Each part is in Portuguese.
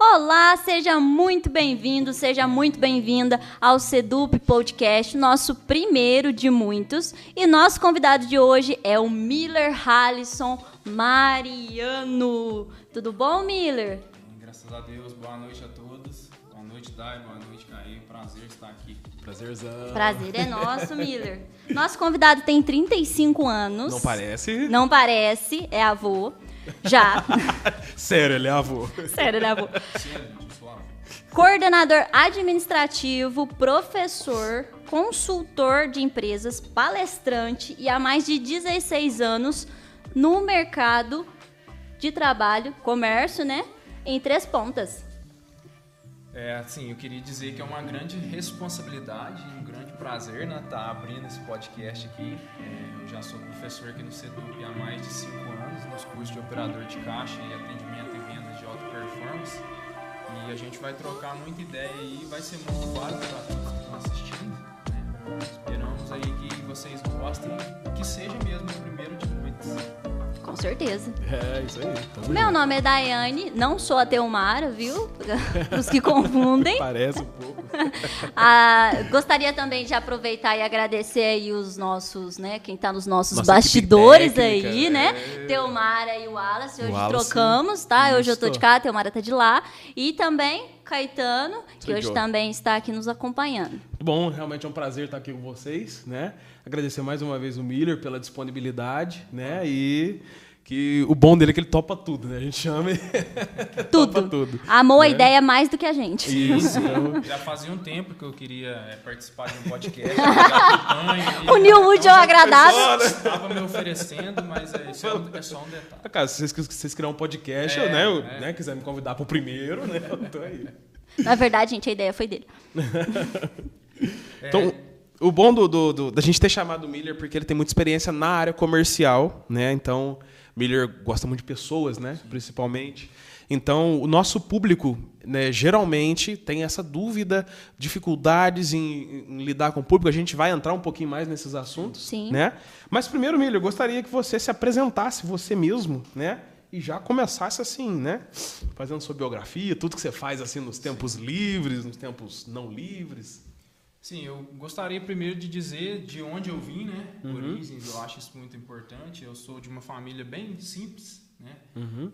Olá, seja muito bem-vindo, seja muito bem-vinda ao Sedup Podcast, nosso primeiro de muitos. E nosso convidado de hoje é o Miller Halisson Mariano. Tudo bom, Miller? Graças a Deus, boa noite a todos. Boa noite, Dai, boa noite, Caio. Prazer estar aqui. Prazerzão. Prazer é nosso, Miller. Nosso convidado tem 35 anos. Não parece? Não parece, é avô. Já. Sério, ele é avô. Sério, ele é avô. Coordenador administrativo, professor, consultor de empresas, palestrante e há mais de 16 anos no mercado de trabalho, comércio, né? Em Três Pontas. É, assim, eu queria dizer que é uma grande responsabilidade e um grande prazer, né, estar abrindo esse podcast aqui. É, eu já sou professor aqui no CEDUP há mais de cinco anos, nos cursos de operador de caixa e atendimento e vendas de alta performance. E a gente vai trocar muita ideia aí, vai ser muito válido para todos que estão assistindo. Né? Esperamos aí que vocês gostem e que seja mesmo o primeiro de muitos. Com certeza. É, isso aí. Tamo Meu junto. nome é Daiane, não sou a Teomara, viu? Os que confundem. Parece um pouco. Ah, gostaria também de aproveitar e agradecer aí os nossos, né? Quem tá nos nossos Nossa bastidores técnica, aí, né? é. Teomara e o Wallace. Hoje Wallace, trocamos, tá? Hoje eu tô isso. de cá, a Teomara tá de lá. E também Caetano, que hoje também está aqui nos acompanhando. Bom, realmente é um prazer estar aqui com vocês, né? Agradecer mais uma vez o Miller pela disponibilidade, né? E que o bom dele é que ele topa tudo, né? A gente chama e Tudo. topa tudo. Amou a né? ideia mais do que a gente. Isso, então, Já fazia um tempo que eu queria é, participar de um podcast. já acompanho aí, Unir o útil ao agradável. Estava me oferecendo, mas é, isso é, um- é só um detalhe. ah, cara, se vocês, vocês criarem um podcast, É, eu, né, eu, é. né, quiser me convidar pro primeiro, né? Eu tô aí. Na verdade, gente, a ideia foi dele. Então, o bom do, do- do- da gente ter chamado o Miller porque ele tem muita experiência na área comercial, né? Então, Miller gosta muito de pessoas, né? Principalmente. Então, o nosso público, né, geralmente, tem essa dúvida, dificuldades em, em lidar com o público. A gente vai entrar um pouquinho mais nesses assuntos, Sim. né? Mas primeiro, Miller, eu gostaria que você se apresentasse você mesmo, né? E já começasse assim, né? Fazendo sua biografia, tudo que você faz assim nos tempos livres, nos tempos não livres. Sim, eu gostaria primeiro de dizer de onde eu vim, né? Origens, eu acho isso muito importante. Eu sou de uma família bem simples, né?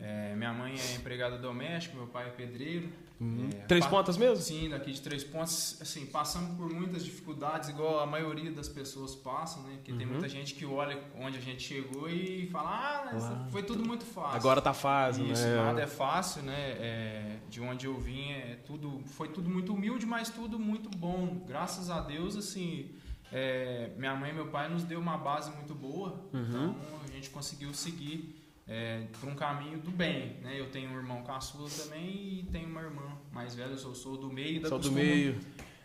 É, minha mãe é empregada doméstica, meu pai é pedreiro. É, Três pontas mesmo? Sim, daqui de Três Pontos, assim, passamos por muitas dificuldades, igual a maioria das pessoas passam, né? Porque tem muita gente que olha onde a gente chegou e fala, ah, mas foi tudo muito fácil. Agora tá fácil, Isso, né? nada é fácil, né? É, de onde eu vim, é tudo, foi tudo muito humilde, mas tudo muito bom. Graças a Deus, assim, é, minha mãe e meu pai nos deu uma base muito boa, Uhum. então a gente conseguiu seguir é, por um caminho do bem, né? Eu tenho um irmão caçula também e tenho uma irmã mais velha, eu sou, sou do meio, da Só do meio.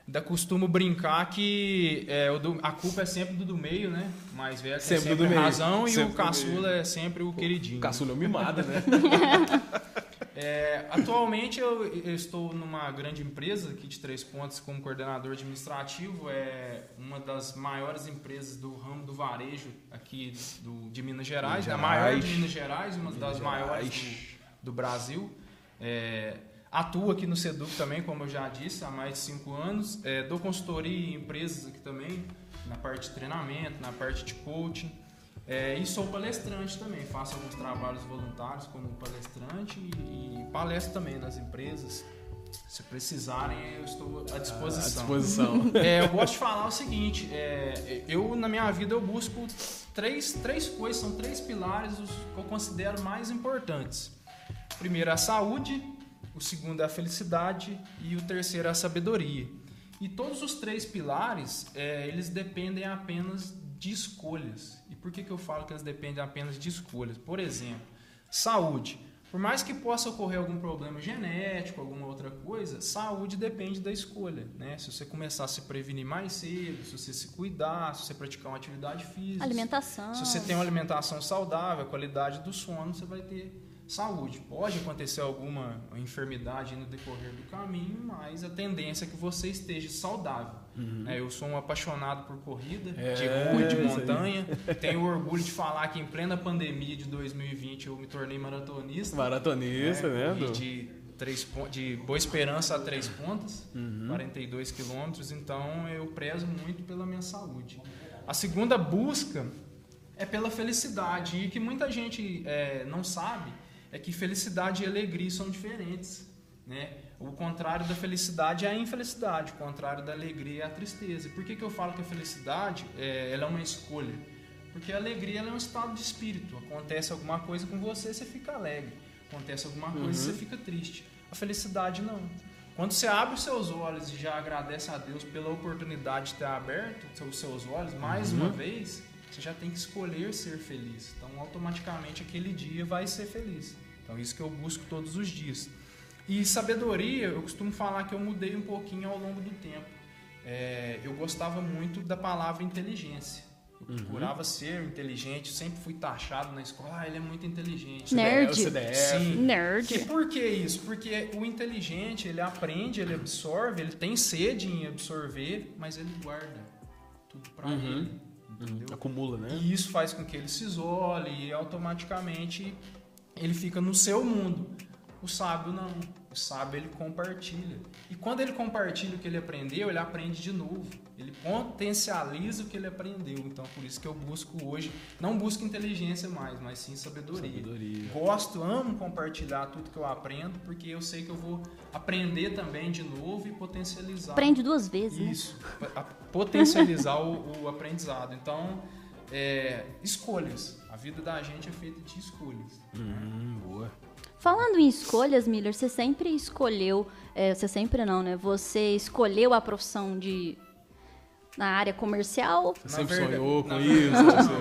Ainda costumo brincar que é, o do- a culpa é sempre do do meio, né? O mais velho Sempre sempre, do do meio, razão e sempre o caçula é sempre o queridinho. Caçula é mimada, né? É, atualmente eu, eu estou numa grande empresa aqui de Três Pontos como coordenador administrativo. É uma das maiores empresas do ramo do varejo aqui do, de Minas Gerais. Minas a maior de. Minas Gerais, uma das Gerais. maiores do, do Brasil. É, atuo aqui no Seduc também, como eu já disse, há mais de cinco anos. É, dou consultoria em empresas aqui também, na parte de treinamento, na parte de coaching. É, e sou palestrante também, faço alguns trabalhos voluntários como palestrante e, e palestro também nas empresas. Se precisarem, eu estou à À disposição. disposição. É, eu gosto de falar o seguinte: é, eu na minha vida eu busco três, três coisas, são três pilares os que eu considero mais importantes. O primeiro é a saúde, o segundo é a felicidade e o terceiro é a sabedoria. E todos os três pilares, é, eles dependem apenas de escolhas. Por que, que eu falo que eles dependem apenas de escolhas? Por exemplo, saúde. Por mais que possa ocorrer algum problema genético, alguma outra coisa, saúde depende da escolha, né? Se você começar a se prevenir mais cedo, se você se cuidar, se você praticar uma atividade física, Alimentação. se você tem uma alimentação saudável, a qualidade do sono, você vai ter saúde. Pode acontecer alguma enfermidade no decorrer do caminho, mas a tendência é que você esteja saudável. né? Eu sou um apaixonado por corrida, de É, rua e de isso aí. montanha. Tenho orgulho de falar que em plena pandemia de 2020 eu me tornei maratonista. Maratonista, né? corri do- de três, de Boa Esperança a Três Pontas, uhum. 42 quilômetros, então eu prezo muito pela minha saúde. A segunda busca é pela felicidade, e que muita gente é, não sabe é que felicidade e alegria são diferentes. Né? O contrário da felicidade é a infelicidade, o contrário da alegria é a tristeza. E por que, que eu falo que a felicidade é, ela é uma escolha? Porque a alegria é um estado de espírito. Acontece alguma coisa com você, você fica alegre. Acontece alguma coisa, uhum. você fica triste. A felicidade não. Quando você abre os seus olhos e já agradece a Deus pela oportunidade de ter aberto os seus olhos mais uhum. uma vez, você já tem que escolher ser feliz. Então, automaticamente, aquele dia vai ser feliz. Então, isso que eu busco todos os dias. E sabedoria, eu costumo falar que eu mudei um pouquinho ao longo do tempo. É, eu gostava muito da palavra inteligência. Eu uhum. procurava ser inteligente, sempre fui taxado na escola, ah, ele é muito inteligente. Nerd. CDF. Sim. Nerd. E por que isso? Porque o inteligente, ele aprende, ele absorve, ele tem sede em absorver, mas ele guarda tudo para uhum. ele. Entendeu? Acumula, né? E isso faz com que ele se isole e automaticamente ele fica no seu mundo. O sábio não. O sábio ele compartilha. E quando ele compartilha o que ele aprendeu, ele aprende de novo. Ele potencializa o que ele aprendeu. Então, por isso que eu busco hoje, não busco inteligência mais, mas sim sabedoria. sabedoria. Gosto, amo compartilhar tudo que eu aprendo, porque eu sei que eu vou aprender também de novo e potencializar. Aprende duas vezes. Né? Isso. Né? Potencializar o, o, aprendizado. Então, é, escolhas. A vida da gente é feita de escolhas. Hum, boa. Falando em escolhas, Miller, você sempre escolheu, é, você sempre não, né? Você escolheu a profissão de na área comercial. Você sempre verdade, sonhou com isso,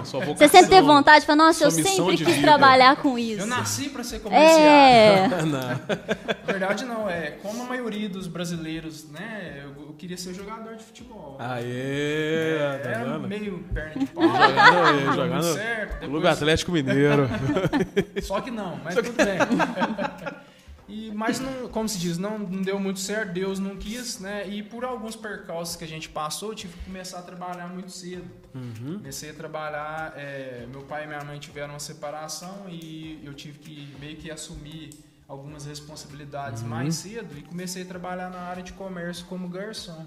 sua vocação, Você sempre teve vontade, falou, nossa, eu sempre quis vida. trabalhar com isso. Eu nasci para ser comercial. É. Na verdade não, é como a maioria dos brasileiros, né? Eu, eu queria ser jogador de futebol. Aê, é, tá era meio perna de pau. jogando, jogando certo. Depois... Lugar Atlético Mineiro. Só que não, mas tudo bem. E, mas, não, como se diz, não, não deu muito certo, Deus não quis, né? E por alguns percalços que a gente passou, eu tive que começar a trabalhar muito cedo. Uhum. Comecei a trabalhar, é, meu pai e minha mãe tiveram uma separação e eu tive que meio que assumir algumas responsabilidades uhum. mais cedo e comecei a trabalhar na área de comércio como garçom.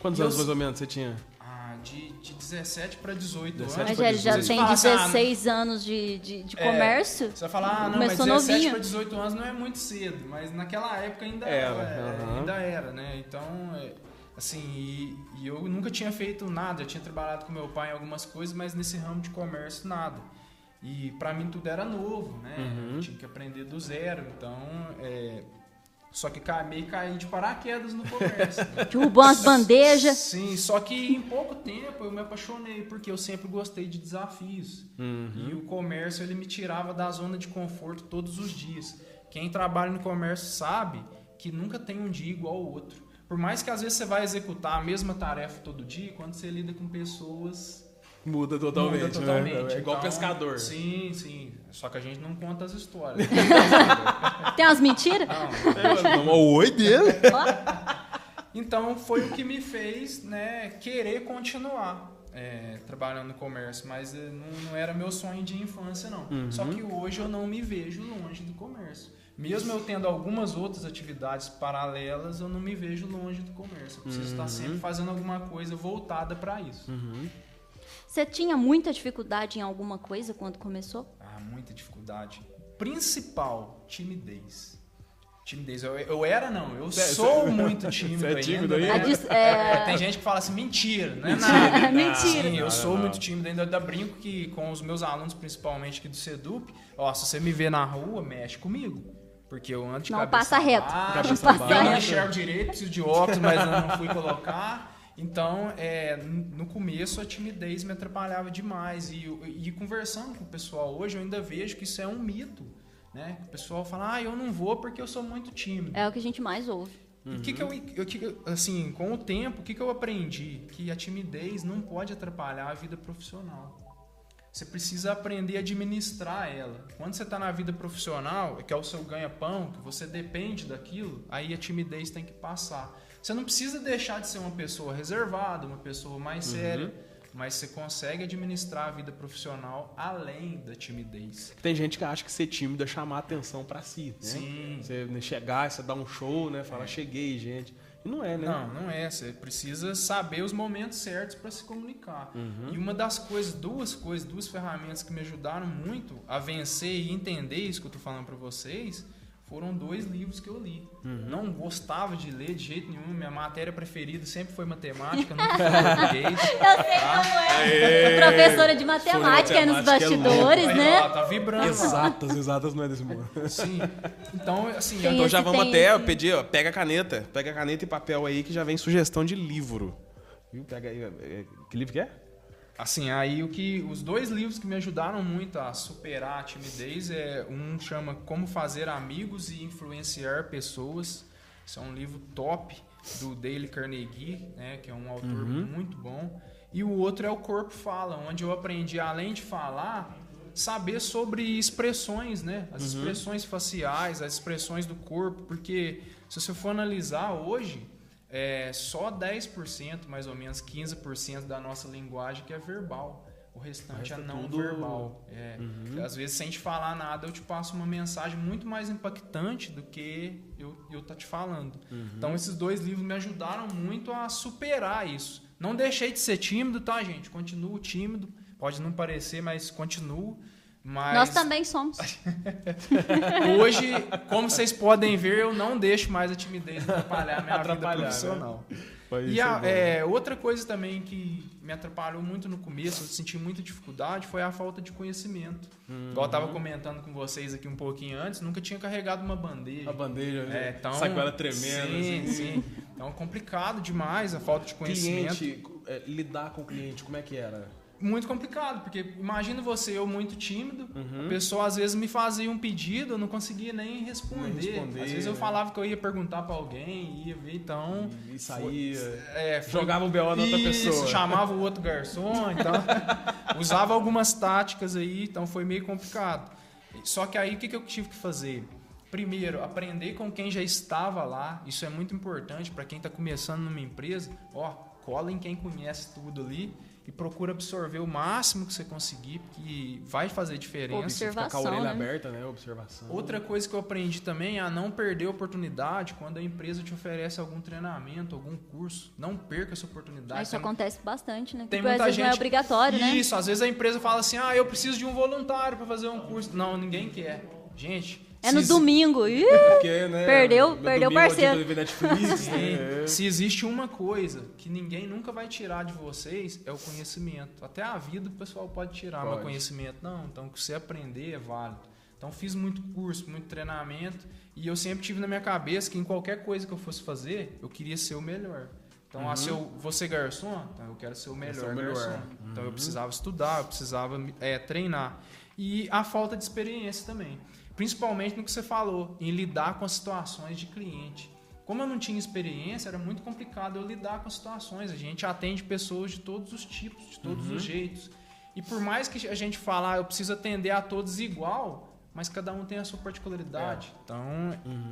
Quantos e anos eu, mais ou menos você tinha? De, de 17 para 18 17 anos. Mas ele já tem 16 ah, anos de, de, de é, comércio. Você vai falar, ah, não, mas 17 para 18 anos não é muito cedo, mas naquela época ainda era, é, ainda era né? Então, é, assim, e, e, eu nunca tinha feito nada, eu tinha trabalhado com meu pai em algumas coisas, mas nesse ramo de comércio nada. E para mim tudo era novo, né? Uhum. Eu tinha que aprender do zero, então é, só que meio caí de paraquedas no comércio. Derrubou umas bandejas. Sim, só que em pouco tempo eu me apaixonei, porque eu sempre gostei de desafios. Uhum. E o comércio ele me tirava da zona de conforto todos os dias. Quem trabalha no comércio sabe que nunca tem um dia igual ao outro. Por mais que às vezes você vai executar a mesma tarefa todo dia, quando você lida com pessoas Muda totalmente. Muda totalmente. Né? É igual então, pescador. Sim, sim. Só que a gente não conta as histórias. Tem umas mentiras? Não. o oi dele. então foi o que me fez né, querer continuar. É, trabalhando no comércio, mas eh, não, não, era meu sonho de infância, não. Uhum. Só que hoje eu não me vejo longe do comércio. Mesmo eu tendo algumas outras atividades paralelas, eu não me vejo longe do comércio. Eu preciso uhum. estar sempre fazendo alguma coisa voltada para isso. Uhum. Você tinha muita dificuldade em alguma coisa quando começou? Ah, muita dificuldade. Principal, timidez. Timidez. Eu, eu era, não. Eu cê, sou muito tímido Você é tímido ainda. Né? É... Tem gente que fala assim, mentira, não é nada. mentira. Sim, eu sou muito tímido ainda. Eu ainda brinco que com os meus alunos, principalmente aqui do SEDUP, ó, se você me vê na rua, mexe comigo. Porque eu ando de não passa reto. Não passa reto. Eu não enxergo direito, preciso de óculos, mas eu não fui colocar. Então, é, no começo a timidez me atrapalhava demais. E, e conversando com o pessoal hoje, eu ainda vejo que isso é um mito. Né? O pessoal fala, ah, eu não vou porque eu sou muito tímido. É o que a gente mais ouve. Uhum. O que, que eu, eu, assim, com o tempo, o que, que eu aprendi? Que a timidez não pode atrapalhar a vida profissional. Você precisa aprender a administrar ela. Quando você está na vida profissional, que é o seu ganha-pão, que você depende daquilo, aí a timidez tem que passar. Você não precisa deixar de ser uma pessoa reservada, uma pessoa mais uhum. séria, mas você consegue administrar a vida profissional além da timidez. Tem gente que acha que ser tímido é chamar atenção pra si, né? Sim. Você chegar, você dar um show, né? Falar, cheguei, gente. E não é, né? Não, não é. Você precisa saber os momentos certos para se comunicar. Uhum. E uma das coisas, duas coisas, duas ferramentas que me ajudaram muito a vencer e entender isso que eu tô falando para vocês, foram dois livros que eu li. Uhum. Não gostava de ler de jeito nenhum. Minha matéria preferida sempre foi matemática, nunca foi português. Eu sei como é. Professora de matemática aí nos é bastidores, Aí, né? ó, tá vibrando. Exatas, exatas não é desse mundo. Sim. Então, assim, Tem Então já vamos até, esse. pedir, ó, pega a caneta, pega a caneta e papel aí que já vem sugestão de livro. Viu? Pega aí, é, que livro que é? Assim, aí o que os dois livros que me ajudaram muito a superar a timidez é um chama Como fazer amigos e influenciar pessoas. Isso é um livro top do Dale Carnegie, né, que é um autor muito bom. E o outro é o Corpo Fala, onde eu aprendi além de falar, saber sobre expressões, né? As expressões faciais, as expressões do corpo, porque se você for analisar hoje, é só 10%, mais ou menos 15% da nossa linguagem que é verbal. O restante é é não tudo- verbal. É. Às vezes, sem te falar nada, eu te passo uma mensagem muito mais impactante do que eu, eu tá te falando. Então, esses dois livros me ajudaram muito a superar isso. Não deixei de ser tímido, tá, gente? Continuo tímido. Pode não parecer, mas continuo. Mas Nós também somos. hoje, como vocês podem ver, eu não deixo mais a timidez atrapalhar a minha Atrapalhar, vida profissional. Foi E isso, a- é, outra coisa também que me atrapalhou muito no começo, eu senti muita dificuldade, foi a falta de conhecimento. Igual eu tava comentando com vocês aqui um pouquinho antes, nunca tinha carregado uma bandeja. A bandeja, né? É, então, sacola tremenda. Sim, assim. sim. Então complicado demais a falta de conhecimento. Cliente, é, lidar com o cliente, como é que era? Muito complicado, porque imagina você, eu muito tímido, Uhum. a pessoa às vezes me fazia um pedido, eu não conseguia nem responder. Nem responder, às vezes eu né? falava que eu ia perguntar pra alguém, ia ver, então. E saía, É, foi- jogava o BO na outra pessoa. chamava o outro garçom, então usava algumas táticas aí, então foi meio complicado. Só que aí o que, que eu tive que fazer? Primeiro, aprender com quem já estava lá, isso é muito importante para quem está começando numa empresa. Ó, cola em quem conhece tudo ali e procura absorver o máximo que você conseguir, porque vai fazer diferença. Observar. Ficar com a Observação, orelha né? aberta, né? Observação. Outra coisa que eu aprendi também é a não perder a oportunidade quando a empresa te oferece algum treinamento, algum curso. Não perca essa oportunidade. Isso Tem- acontece bastante, né? tem Porque muita gente. não é obrigatório, né? Isso, às vezes a empresa fala assim: ah, eu preciso de um voluntário para fazer um curso. Não, ninguém quer. Gente. É se no exi- domingo. Ih, Porque, né, Perdeu- no perdeu aqui parceiro. vi Netflix, né? Se existe uma coisa que ninguém nunca vai tirar de vocês, é o conhecimento. Até a vida o pessoal pode tirar, mas Pode. o conhecimento não. Então, o que você aprender é válido. Então, fiz muito curso, muito treinamento, e eu sempre tive na minha cabeça que em qualquer coisa que eu fosse fazer, eu queria ser o melhor. Então, ah, se eu vou ser garçom, então eu quero ser o melhor, ser o melhor. garçom. Então, eu precisava estudar, eu precisava é, treinar. E a falta de experiência também. Principalmente no que você falou, em lidar com as situações de cliente. Como eu não tinha experiência, era muito complicado eu lidar com as situações. A gente atende pessoas de todos os tipos, de todos Uhum. os jeitos. E por mais que a gente falar, eu preciso atender a todos igual, mas cada um tem a sua particularidade. Então,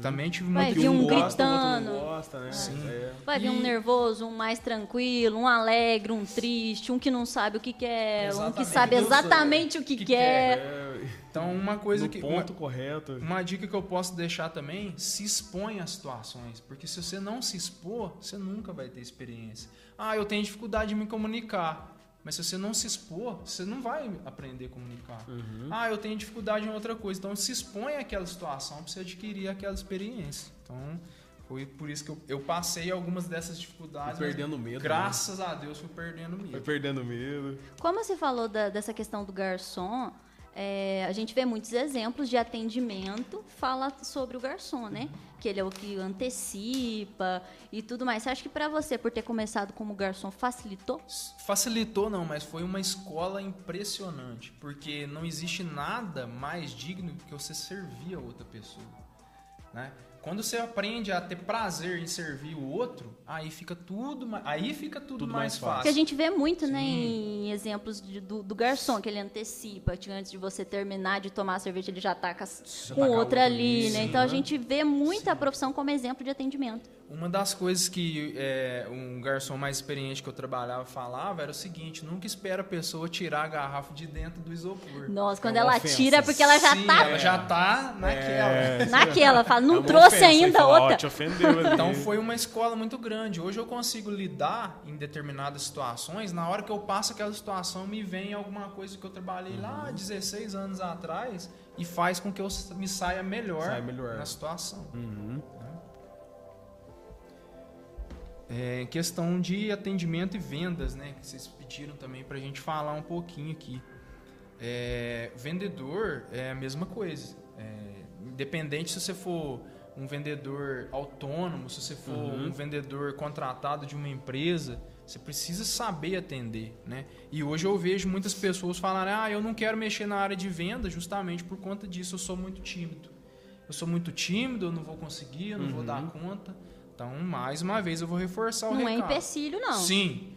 também tive Vai muito vir um gosta, outro gritando. não gosta, né? Sim. É. Vai vir um nervoso, um mais tranquilo, um alegre, um triste, um que não sabe o que quer, um que Exatamente. sabe exatamente o que, que quer. É, Então, uma coisa no que ponto correto. Uma dica que eu posso deixar também, se expõe às situações, porque se você não se expor, você nunca vai ter experiência. Ah, eu tenho dificuldade de me comunicar, mas se você não se expor, você não vai aprender a comunicar. Ah, eu tenho dificuldade em outra coisa, então se expõe àquela situação para você adquirir aquela experiência. Então, foi por isso que eu, eu passei algumas dessas dificuldades, Fui perdendo medo, né? graças a Deus fui perdendo Foi medo. perdendo medo. Como você falou da- dessa questão do garçom, é, a gente vê muitos exemplos de atendimento fala sobre o garçom, né? Que ele é o que antecipa e tudo mais. Você acha que pra você, por ter começado como garçom, facilitou? Facilitou não, mas foi uma escola impressionante, porque não existe nada mais digno que você servir a outra pessoa, né? Quando você aprende a ter prazer em servir o outro, aí fica tudo, aí fica tudo, Tudo mais mais fácil. Porque a gente vê muito, né, em exemplos de- do, do garçom, que ele antecipa, que antes de você terminar de tomar a cerveja, ele já tá com, Já a outra ali, né? sim, Então a gente vê muita profissão como exemplo de atendimento. Uma das coisas que é, um garçom mais experiente que eu trabalhava falava era o seguinte: nunca espera a pessoa tirar a garrafa de dentro do isopor. Nossa, quando É ela ofensa. tira, é porque ela já Sim, tá ela já tá naquela. É. naquela, fala, não É trouxe ofensa, ainda fala, ó, outra. te ofendeu ali. Então foi uma escola muito grande. Hoje eu consigo lidar em determinadas situações. Na hora que eu passo aquela situação, me vem alguma coisa que eu trabalhei lá Uhum. 16 anos atrás e faz com que eu me saia melhor, Saia melhor. na situação. Uhum. É, questão de atendimento e vendas, né? Que vocês pediram também pra gente falar um pouquinho aqui. É, vendedor é a mesma coisa. É, independente se você for um vendedor autônomo, se você for Uhum. um vendedor contratado de uma empresa, você precisa saber atender, né? E hoje eu vejo muitas pessoas falarem, ah, eu não quero mexer na área de venda justamente por conta disso, eu sou muito tímido. Eu sou muito tímido, eu não vou conseguir, eu não vou dar conta. Então, mais uma vez, eu vou reforçar o Não é recado. empecilho, não. Sim.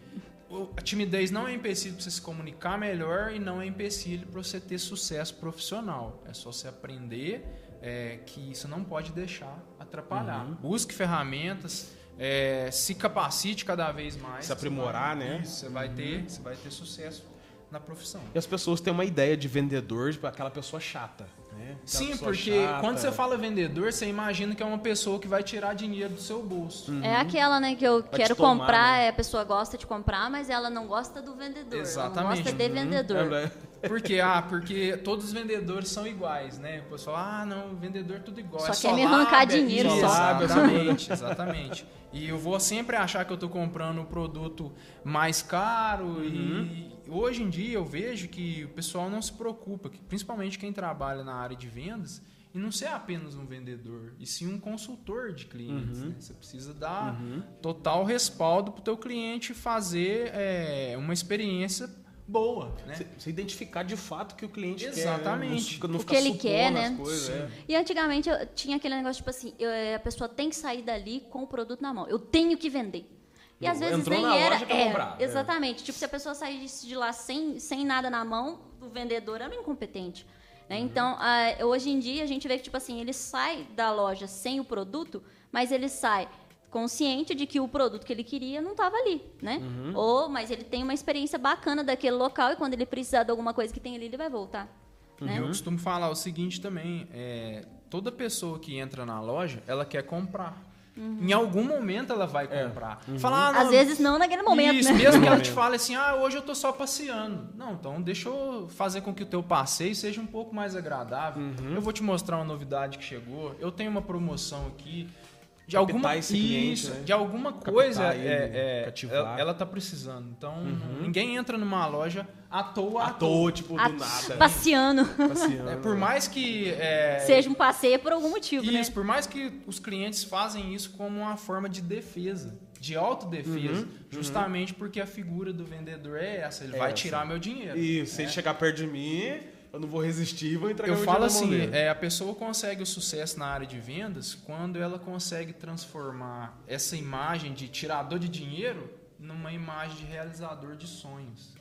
A timidez não é empecilho para você se comunicar melhor e não é empecilho para você ter sucesso profissional. É só você aprender é, que isso não pode deixar atrapalhar. Uhum. Busque ferramentas, é, se capacite cada vez mais. Se aprimorar, Você vai- né? Isso, você vai ter, você vai ter sucesso na profissão. E as pessoas têm uma ideia de vendedor, tipo, aquela pessoa chata, né? Aquela Sim, porque chata. quando você fala vendedor, você imagina que é uma pessoa que vai tirar dinheiro do seu bolso. É aquela, né, que eu quero tomar, comprar, né? a pessoa gosta de comprar, mas ela não gosta do vendedor. Ela Exatamente. não gosta de Uhum. vendedor. É, Por quê? Ah, porque todos os vendedores são iguais, né? O pessoal, ah, não, o vendedor é tudo igual. Só é quer me arrancar lábia, dinheiro, só. Exatamente, exatamente. E eu vou sempre achar que eu tô comprando um produto mais caro e hoje em dia eu vejo que o pessoal não se preocupa, que principalmente quem trabalha na área de vendas, e não ser apenas um vendedor, e sim um consultor de clientes. né? Você precisa dar total respaldo para o teu cliente fazer é, uma experiência boa, né? Você, identificar de fato que o cliente Exatamente. quer. Né? Não, O que ele quer, né? Coisas, é. E antigamente eu tinha aquele negócio, tipo assim, eu- a pessoa tem que sair dali com o produto na mão. Eu tenho que vender. E às vezes Entrou nem na era. loja, quer é, comprar, é. Exatamente. Tipo, se a pessoa saísse de lá sem, sem nada na mão, o vendedor era um incompetente. Né? Uhum. Então, ah, hoje em dia, a gente vê que, tipo assim, ele sai da loja sem o produto, mas ele sai consciente de que o produto que ele queria não estava ali, né? Uhum. Ou, mas ele tem uma experiência bacana daquele local e quando ele precisar de alguma coisa que tem ali, ele vai voltar. Né? Eu costumo falar o seguinte também, é, toda pessoa que entra na loja, ela quer comprar. Em algum momento ela vai comprar. Falar, ah, não, Às vezes não naquele momento, Isso, né? mesmo que ela te fale assim, ah, hoje eu tô só passeando. Não, então deixa eu fazer com que o teu passeio seja um pouco mais agradável. Eu vou te mostrar uma novidade que chegou. Eu tenho uma promoção aqui. De alguma, esse cliente, isso, né? de alguma coisa ele, é, é, ela, ela tá precisando. Então, ninguém entra numa loja à toa. À toa, tipo, do nada. Passeando. Passeando. É, por mais que é, Seja um passeio por algum motivo, isso, né? por mais que os clientes fazem isso como uma forma de defesa, de autodefesa, justamente porque a figura do vendedor é essa, ele vai Essa. tirar meu dinheiro. E se ele chegar perto de mim, eu não vou resistir e vou entregar Eu meu falo assim, é, a pessoa consegue o sucesso na área de vendas quando ela consegue transformar essa imagem de tirador de dinheiro numa imagem de realizador de sonhos.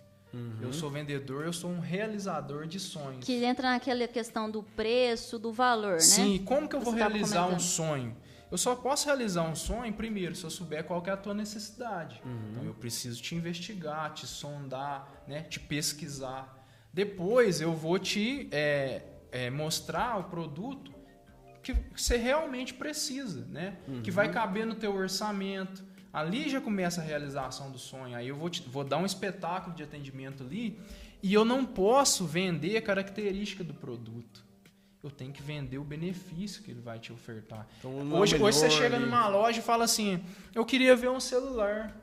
Eu sou vendedor, eu sou um realizador de sonhos. Que entra naquela questão do preço, do valor, né? Sim, como que eu Você vou realizar um comentando. sonho? Eu só posso realizar um sonho, primeiro, se eu souber qual que é a tua necessidade. Então eu preciso te investigar, te sondar, né, te pesquisar. Depois eu vou te é, é, mostrar o produto que você realmente precisa, né? Que vai caber no teu orçamento. Ali já começa a realização do sonho. Aí eu vou, te- vou dar um espetáculo de atendimento ali e eu não posso vender a característica do produto. Eu tenho que vender o benefício que ele vai te ofertar. Então, hoje, hoje você melhor chega ali. numa loja e fala assim: Eu queria ver um celular.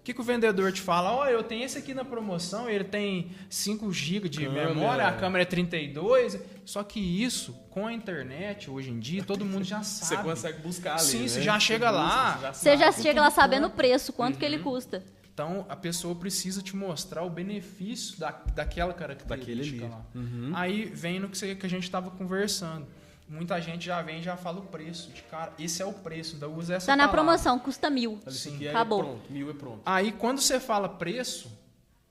O que, que o vendedor te fala? Ó, eu tenho esse aqui na promoção, ele tem 5 GB de Câmera. memória, a câmera é 32. Só que isso, com a internet, hoje em dia, todo mundo já Você sabe. consegue buscar ali. Sim, né? você já chega busca, lá. você já Você já sabe. chega lá sabendo o preço, quanto que Uhum. ele custa. Então, a pessoa precisa te mostrar o benefício da, daquela característica Daquele lá. Uhum. Aí vem no que, você- que a gente estava conversando. Muita gente já vem e já fala o preço. De cara, esse é o preço, ainda usa essa Tá na palavra. promoção, custa mil. Sim, é acabou. pronto. Mil é pronto. Aí quando você fala preço,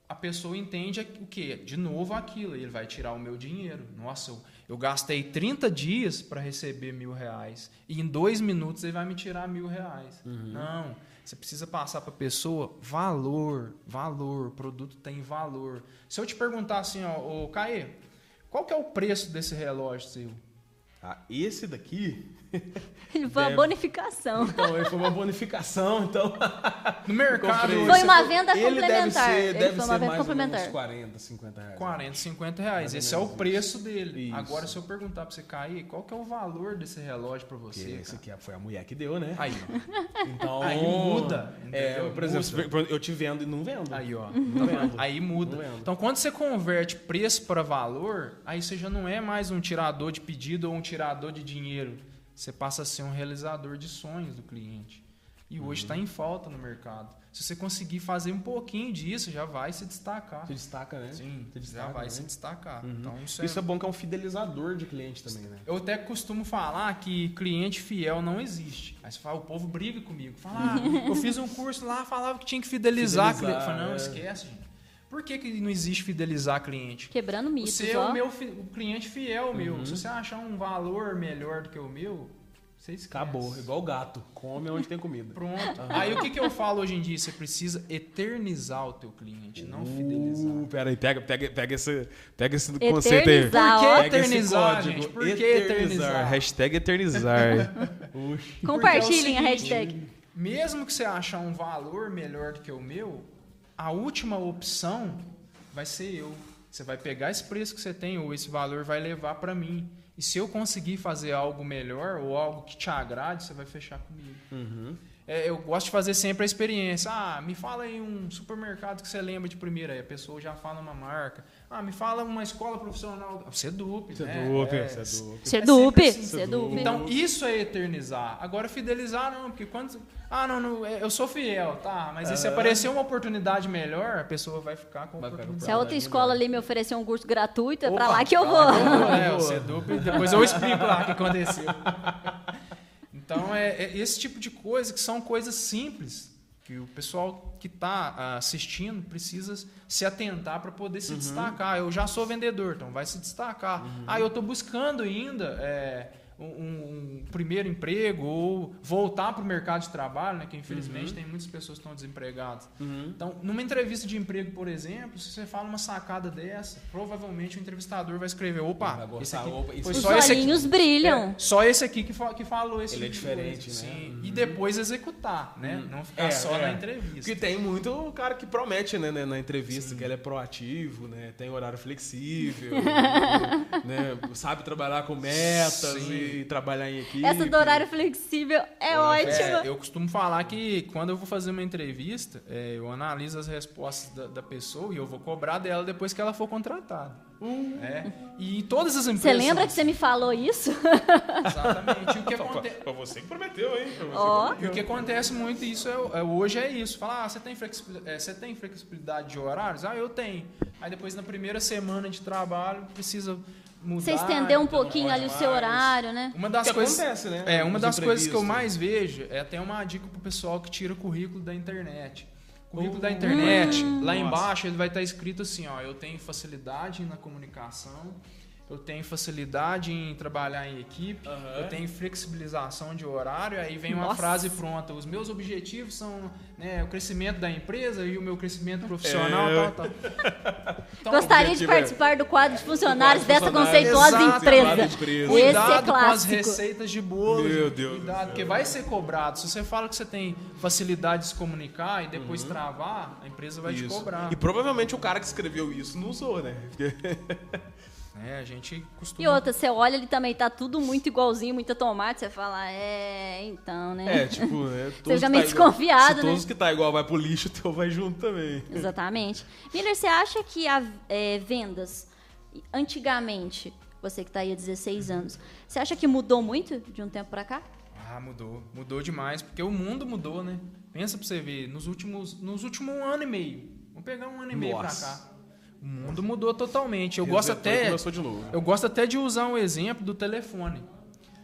a pessoa entende o quê? De novo aquilo. Ele vai tirar o meu dinheiro. Nossa, eu, eu gastei 30 dias para receber mil reais. E em dois minutos ele vai me tirar mil reais. Não. Você precisa passar para a pessoa valor, valor, o produto tem valor. Se eu te perguntar assim, ó, ô Caê, qual que é o preço desse relógio seu? Ah, esse daqui. Foi uma Deve. bonificação. Então, ele foi uma bonificação, então. No mercado. Foi uma venda Ele deve complementar. ser, Ele deve foi ser uma venda mais ou complementar. menos 40, 50 reais. 40, 50 reais. Ou Esse é o preço dele. Isso. Agora, se eu perguntar pra você cair, qual que é o valor desse relógio pra Porque você? esse cara? aqui foi a mulher que deu, né? Aí, ó. Então, Aí muda, É, entendeu? por exemplo, Muda. eu te vendo e não vendo. Aí, ó. Não vendo. Aí muda. Não lembro. Então, quando você converte preço para valor, aí você já não é mais um tirador de pedido ou um tirador de dinheiro. Você passa a ser um realizador de sonhos do cliente. E Uhum. hoje está em falta no mercado. Se você conseguir fazer um pouquinho disso, já vai se destacar. Se destaca, né? Sim, se já destaca, vai né? se destacar. Uhum. Então, isso é Isso é bom que é um fidelizador de cliente também, né? Eu até costumo falar que cliente fiel não existe. Aí você fala, o povo briga comigo. Fala, ah, eu fiz um curso lá, falava que tinha que fidelizar, Fidelizar, cliente. Eu falo, não, é. esquece, gente. Por que, que não existe fidelizar cliente? Quebrando mitos, Você é ó. o meu o cliente fiel meu. Uhum. Se você achar um valor melhor do que o meu, você esquece. Acabou. Igual o gato. Come onde tem comida. Pronto. Aí o que, que eu falo hoje em dia? Você precisa eternizar o teu cliente, não fidelizar. Uh, pera aí, pega, pega, pega, esse, pega esse conceito aí. Eternizar, Por que ó. Pega esse eternizar, gente? Por que eternizar? Hashtag eternizar. Compartilhem a é seguinte, hashtag. Mesmo que você achar um valor melhor do que o meu, a última opção vai ser eu. Você vai pegar esse preço que você tem ou esse valor vai levar para mim. E se eu conseguir fazer algo melhor ou algo que te agrade, você vai fechar comigo. Uhum. É, eu gosto de fazer sempre a experiência. Ah, me fala aí um supermercado que você lembra de primeira. Aí a pessoa já fala uma marca. Ah, me fala uma escola profissional. Você é né? é É, é É sempre assim. ser dupe. Então, isso é eternizar. Agora, fidelizar não, porque quando. Ah, não, não é, eu sou fiel, tá. Mas se aparecer uma oportunidade melhor, a pessoa vai ficar com Vai oportunidade. Se a outra escola ali me oferecer um curso gratuito, é pra Opa, lá que eu pra vou. lá que eu vou. É, é duplo, depois eu explico lá o que aconteceu. Então, é, é esse tipo de coisa que são coisas simples que o pessoal que está assistindo precisa se atentar para poder Uhum. se destacar. Eu já sou vendedor, então vai se destacar. Ah, eu estou buscando ainda é, um, um primeiro emprego ou voltar para o mercado de trabalho, né? Que infelizmente tem muitas pessoas que estão desempregadas. Uhum. Então, numa entrevista de emprego, por exemplo, se você fala uma sacada dessa, provavelmente o entrevistador vai escrever: opa, Vai gostar, esse aqui, opa, foi Os só esse aqui. olhinhos brilham. É, só esse aqui que, fa- que falou esse Ele é tipo de diferente, coisa. né? Sim. Uhum. E depois executar, né? Não ficar É, só é. na entrevista. Porque tem muito cara que promete, né, né, na entrevista, que ele é proativo, né, tem horário flexível, né, sabe trabalhar com metas Sim. e trabalhar em equipe. Essa do horário flexível é Horário ótima. É, eu costumo falar que quando eu vou fazer uma entrevista, é, eu analiso as respostas da, da pessoa e eu vou cobrar dela depois que ela for contratada. É. E em todas as empresas. Você lembra que você me falou isso? Exatamente. E o que acontece. Foi você que prometeu, hein? Ó. E o que acontece muito isso é, é- hoje é isso. Falar, ah, você tem, flexi- é, você tem flexibilidade de horários? Ah, eu tenho. Aí depois na primeira semana de trabalho precisa mudar. Você estendeu um então pouquinho ali o seu horário, né? Uma das Que coisas, acontece, né? É, uma das coisas que eu mais vejo é até uma dica pro pessoal que tira currículo da internet. Currículo Oh. da internet, Hum. lá Nossa. embaixo ele vai estar escrito assim, ó, eu tenho facilidade na comunicação, eu tenho facilidade em trabalhar em equipe, Aham. eu tenho flexibilização de horário, aí vem uma Nossa. frase pronta, os meus objetivos são né, o crescimento da empresa e o meu crescimento profissional, É. tal, tal. Então, Gostaria de é- participar do quadro de funcionários quadro de dessa funcionários. conceituosa Exato. empresa. Empresa. Esse é Cuidado com as receitas de bolo. Meu. Deus do Cuidado, porque vai ser cobrado. Se você fala que você tem facilidade de se comunicar e depois travar, a empresa vai te Uhum. Isso. cobrar. E provavelmente o cara que escreveu isso não usou, né? Porque- É, a gente costuma. E outra, você olha ali também, tá tudo muito igualzinho, muita tomate, você fala, é, então, né? É, tipo, é, todos Seja que meio tá igual- desconfiado, se né? todos que tá igual vai pro lixo, o teu vai junto também. Exatamente. Miller, você acha que a é, vendas, antigamente, você que tá aí há 16 anos, você acha que mudou muito de um tempo pra cá? Ah, mudou. Mudou demais, porque o mundo mudou, né? Pensa pra você ver, nos últimos, nos últimos um ano e meio. Vamos pegar um ano e meio Nossa. pra cá. O mundo mudou totalmente. Eu gosto Resetou até. Eu gosto até de usar um exemplo do telefone.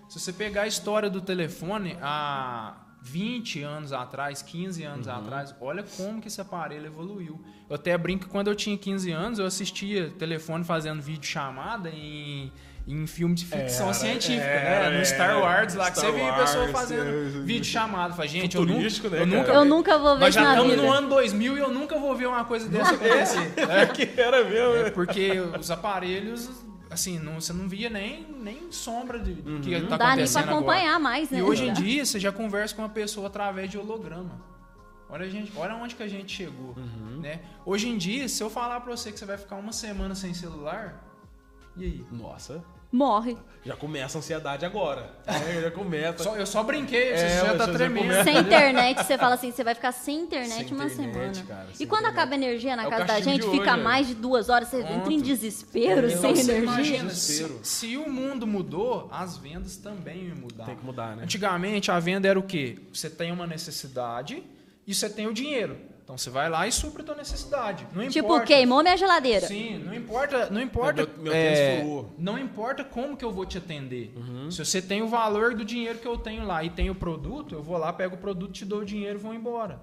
Se você pegar a história do telefone há 20 anos atrás, 15 anos atrás, olha como que esse aparelho evoluiu. Eu até brinco que quando eu tinha 15 anos, eu assistia telefone fazendo vídeo chamada em, em filme de ficção Era, científica, era, né? No Star Wars lá, que Star você via a pessoa Wars, fazendo é, vídeo chamada. Fala, gente, eu nunca, né, eu nunca Eu nunca vou ver nós já estamos vida. no ano 2000 e eu nunca vou ver uma coisa dessa acontecer. É, que era mesmo. é porque os aparelhos, assim, não, você não via nem, nem sombra de do que Não tá dá nem pra acontecendo agora. acompanhar mais, né? E hoje em dia você já conversa com uma pessoa através de holograma. Olha, a gente, olha onde que a gente chegou. Né? Hoje em dia, se eu falar pra você que você vai ficar uma semana sem celular, e aí? Nossa, Morre. já começa a ansiedade agora. É, já começa. Só- eu só brinquei, É, você já você tá já tremendo. começa- Sem internet, você fala assim, você vai ficar sem internet Sem uma internet, semana. cara, e quando internet. acaba a energia na É casa da gente, de fica hoje, mais de duas horas, você entra em desespero, Então, sem você energia. imagina, se, Desespero. se o mundo mudou, as vendas também iam mudar. Tem que mudar, né? Antigamente a venda era o quê? Você tem uma necessidade e você tem o dinheiro. Então você vai lá e supre a tua necessidade. Não Tipo, importa. queimou minha geladeira. Sim, não importa, não importa, Meu- meu é, não importa como que eu vou te atender. Uhum. Se você tem o valor do dinheiro que eu tenho lá e tem o produto, eu vou lá, pego o produto, te dou o dinheiro e vou embora.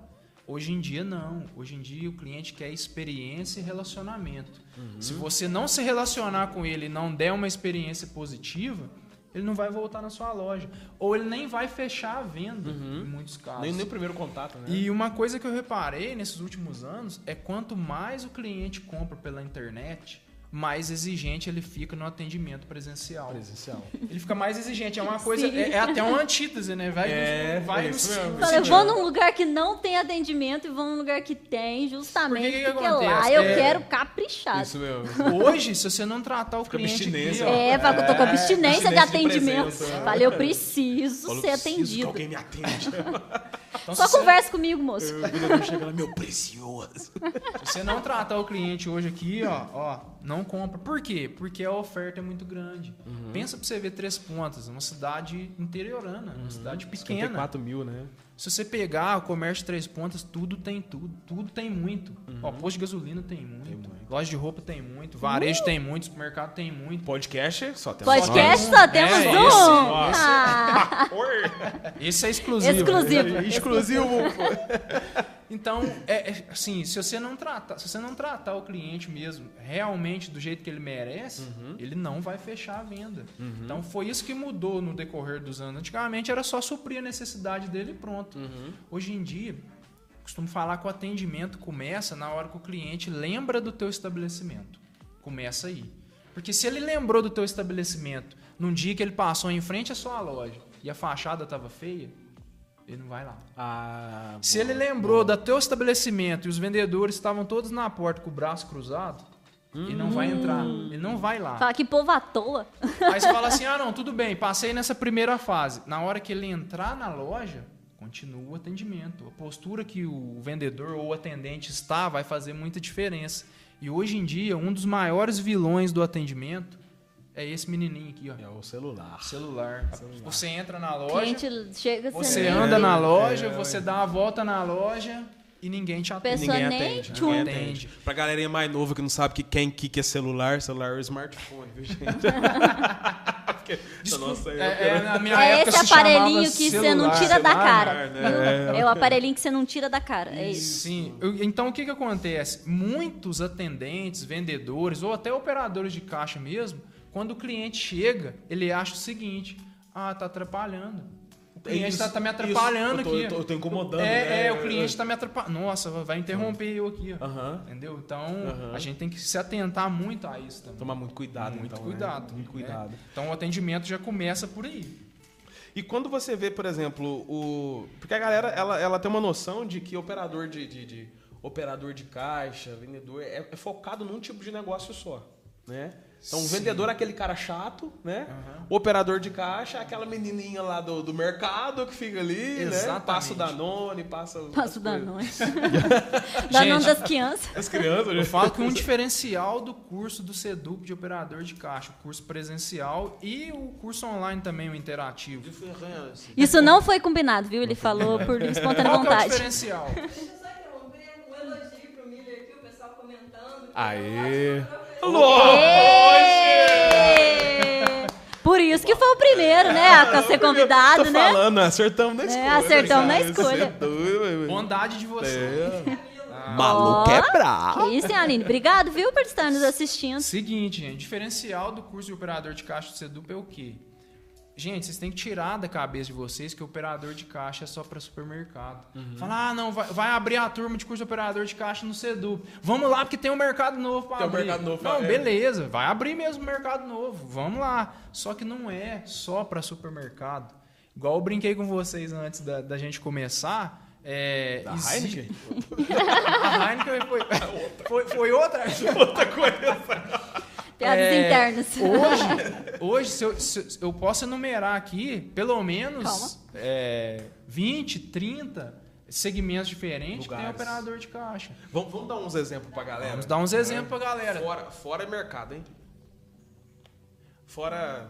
Hoje em dia não. Hoje em dia o cliente quer experiência e relacionamento. Uhum. Se você não se relacionar com ele e não der uma experiência positiva, ele não vai voltar na sua loja. Ou ele nem vai fechar a venda, em muitos casos. Nem, nem o primeiro contato, né? E uma coisa que eu reparei nesses últimos anos é quanto mais o cliente compra pela internet, mais exigente ele fica no atendimento presencial. Presencial. Ele fica mais exigente. É uma coisa, é, é até uma antítese, né? Vai, É, vai é isso no- eu vou num lugar que não tem atendimento e vou num lugar que tem, justamente Porque que que porque lá eu É- quero caprichado. Isso mesmo. Hoje, se você não tratar o Fica cliente aqui, abstinência. ó, É, fala que eu tô com abstinência de abstinência de atendimento. presença. Falei, eu preciso Falo, ser preciso que atendido. alguém me atende. então, Só se você- conversa comigo, moço. Chega lá, meu precioso. Se você não tratar o cliente hoje aqui, ó, ó, não compra. Por quê? Porque a oferta é muito grande. Uhum. Pensa pra você ver Três Pontas, uma cidade interiorana, uma cidade pequena. 54 mil, né? Se você pegar o comércio Três Pontas, tudo tem tudo, tudo tem muito. Ó, Uhum. posto de gasolina tem muito, loja de roupa tem muito, varejo tem muito, supermercado tem muito. Podcast, só tem Podcast Só só tem um. temos É, um. esse, nossa. Ah, Esse é exclusivo. exclusivo. Exclusivo. Então, é, é, assim, se você não tratar, se você não tratar o cliente mesmo realmente do jeito que ele merece, Uhum. ele não vai fechar a venda. Então, foi isso que mudou no decorrer dos anos. Antigamente era só suprir a necessidade dele e pronto. Uhum. Hoje em dia, costumo falar que o atendimento começa na hora que o cliente lembra do teu estabelecimento. Começa aí. Porque se ele lembrou do teu estabelecimento num dia que ele passou em frente à sua loja e a fachada estava feia, ele não vai lá. Ah, Se boa, ele lembrou boa. do teu estabelecimento e os vendedores estavam todos na porta com o braço cruzado, ele não vai entrar, ele não vai lá. Fala que povo à toa. Aí você fala assim: ah, não, tudo bem, passei nessa primeira fase. Na hora que ele entrar na loja, continua o atendimento. A postura que o vendedor ou o atendente está vai fazer muita diferença. E hoje em dia, um dos maiores vilões do atendimento é esse menininho aqui, ó. É o celular. Celular. Você entra na loja, cliente chega você nem anda na loja, É, você dá a volta na loja e ninguém te atende. Pessoa Ninguém atende. tchum. Ninguém atende. Pra galerinha mais nova que não sabe que quem que que é celular, celular é o smartphone, viu, gente? Eu É, é, na minha É época esse se aparelhinho que você não celular. tira da celular, cara. né? viu? É o aparelhinho que você não tira da cara. É isso. Sim. Então o que, que acontece? Muitos atendentes, vendedores ou até operadores de caixa mesmo, quando o cliente chega, ele acha o seguinte: ah, tá atrapalhando. O cliente Isso, tá, me isso. atrapalhando Eu tô- aqui. eu tô- eu tô incomodando, É, né? é, o cliente tá me atrapalhando. Nossa, vai interromper eu aqui. Aham. Entendeu? Então, Aham. a gente tem que se atentar muito a isso também. Tomar muito cuidado, muito então, né? cuidado. Muito né? cuidado. Então, o atendimento já começa por aí. E quando você vê, por exemplo, o. Porque a galera ela, ela tem uma noção de que operador de, de- de- operador de caixa, vendedor, é, é focado num tipo de negócio só. Né? Então, o Sim. vendedor é aquele cara chato, né? Aham. O operador de caixa é aquela menininha lá do, do mercado que fica ali, né? Exatamente. Passa o Danone, passa o. Passo da noite. Danone das crianças. As crianças, Eu falo que um diferencial do curso do SEDUP de operador de caixa, o curso presencial e o curso online também, o interativo. Isso não foi combinado, viu? Ele falou por espontânea Qual que é o vontade. diferencial? Deixa eu só interromper um elogio pro Miller aqui, o pessoal comentando. Aê! Por isso que que foi o primeiro, né? A ser convidado, Tô né? falando, acertamos na escolha. acertamos na escolha. É Bondade de você. Maluco é Ó, brabo. Isso, hein, Aline? Obrigado, viu, por estar nos assistindo. Seguinte, gente, diferencial do curso de operador de caixa do Sedup é o quê? Gente, vocês têm que tirar da cabeça de vocês que o operador de caixa é só para supermercado. Uhum. Falar, ah, não, vai, vai abrir a turma de curso de operador de caixa no Sedup. Vamos lá, porque tem um mercado novo para Tem um abrir. mercado novo, não, é. beleza, vai abrir mesmo o mercado novo. Vamos lá. Só que não é só para supermercado. Igual eu brinquei com vocês antes da, da gente começar. É, Da exi- Heineken? A Heineken foi, foi, foi outra. Outra coisa. Piadas É, internas. Hoje, hoje se eu, se eu posso enumerar aqui, pelo menos é, 20, 30 segmentos diferentes que tem Lugares. operador de caixa. Vamos, vamos dar uns exemplos pra galera. Vamos dar uns exemplos pra galera. Fora, fora é mercado, hein? Fora.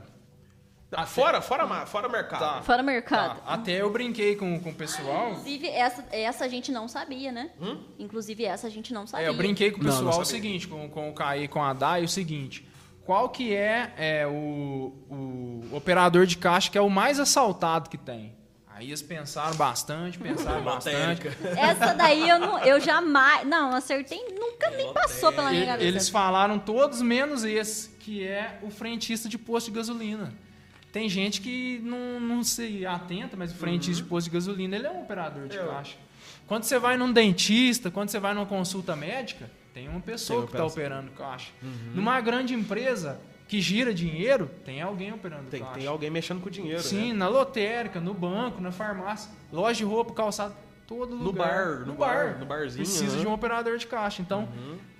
Até- Fora, fora, fora mercado. Tá. Fora mercado. Tá, Até eu brinquei com, com o pessoal. Inclusive, essa, essa a gente não sabia, né? Inclusive, essa a gente não sabia. É, eu brinquei com o Não, não pessoal o seguinte, com, com o Caí e com a Dai, o seguinte. Qual que é, é, o, o operador de caixa que é o mais assaltado que tem? Aí eles pensaram bastante, pensaram bastante. Essa daí eu, não, eu jamais. Não, acertei, nunca nem passou pela minha cabeça. Eles falaram todos menos esse, que é o frentista de posto de gasolina. Tem gente que não, não se atenta, mas o frentista Uhum. de posto de gasolina ele é um operador de Eu. caixa. Quando você vai num dentista, quando você vai numa consulta médica, tem uma pessoa Tem que está operando caixa. Numa grande empresa que gira dinheiro, tem alguém operando Tem, caixa. tem alguém mexendo com dinheiro. Sim, né? na lotérica, no banco, na farmácia, loja de roupa, calçado, todo No lugar. bar, no bar, no barzinho, Precisa né? de um operador de caixa. Então,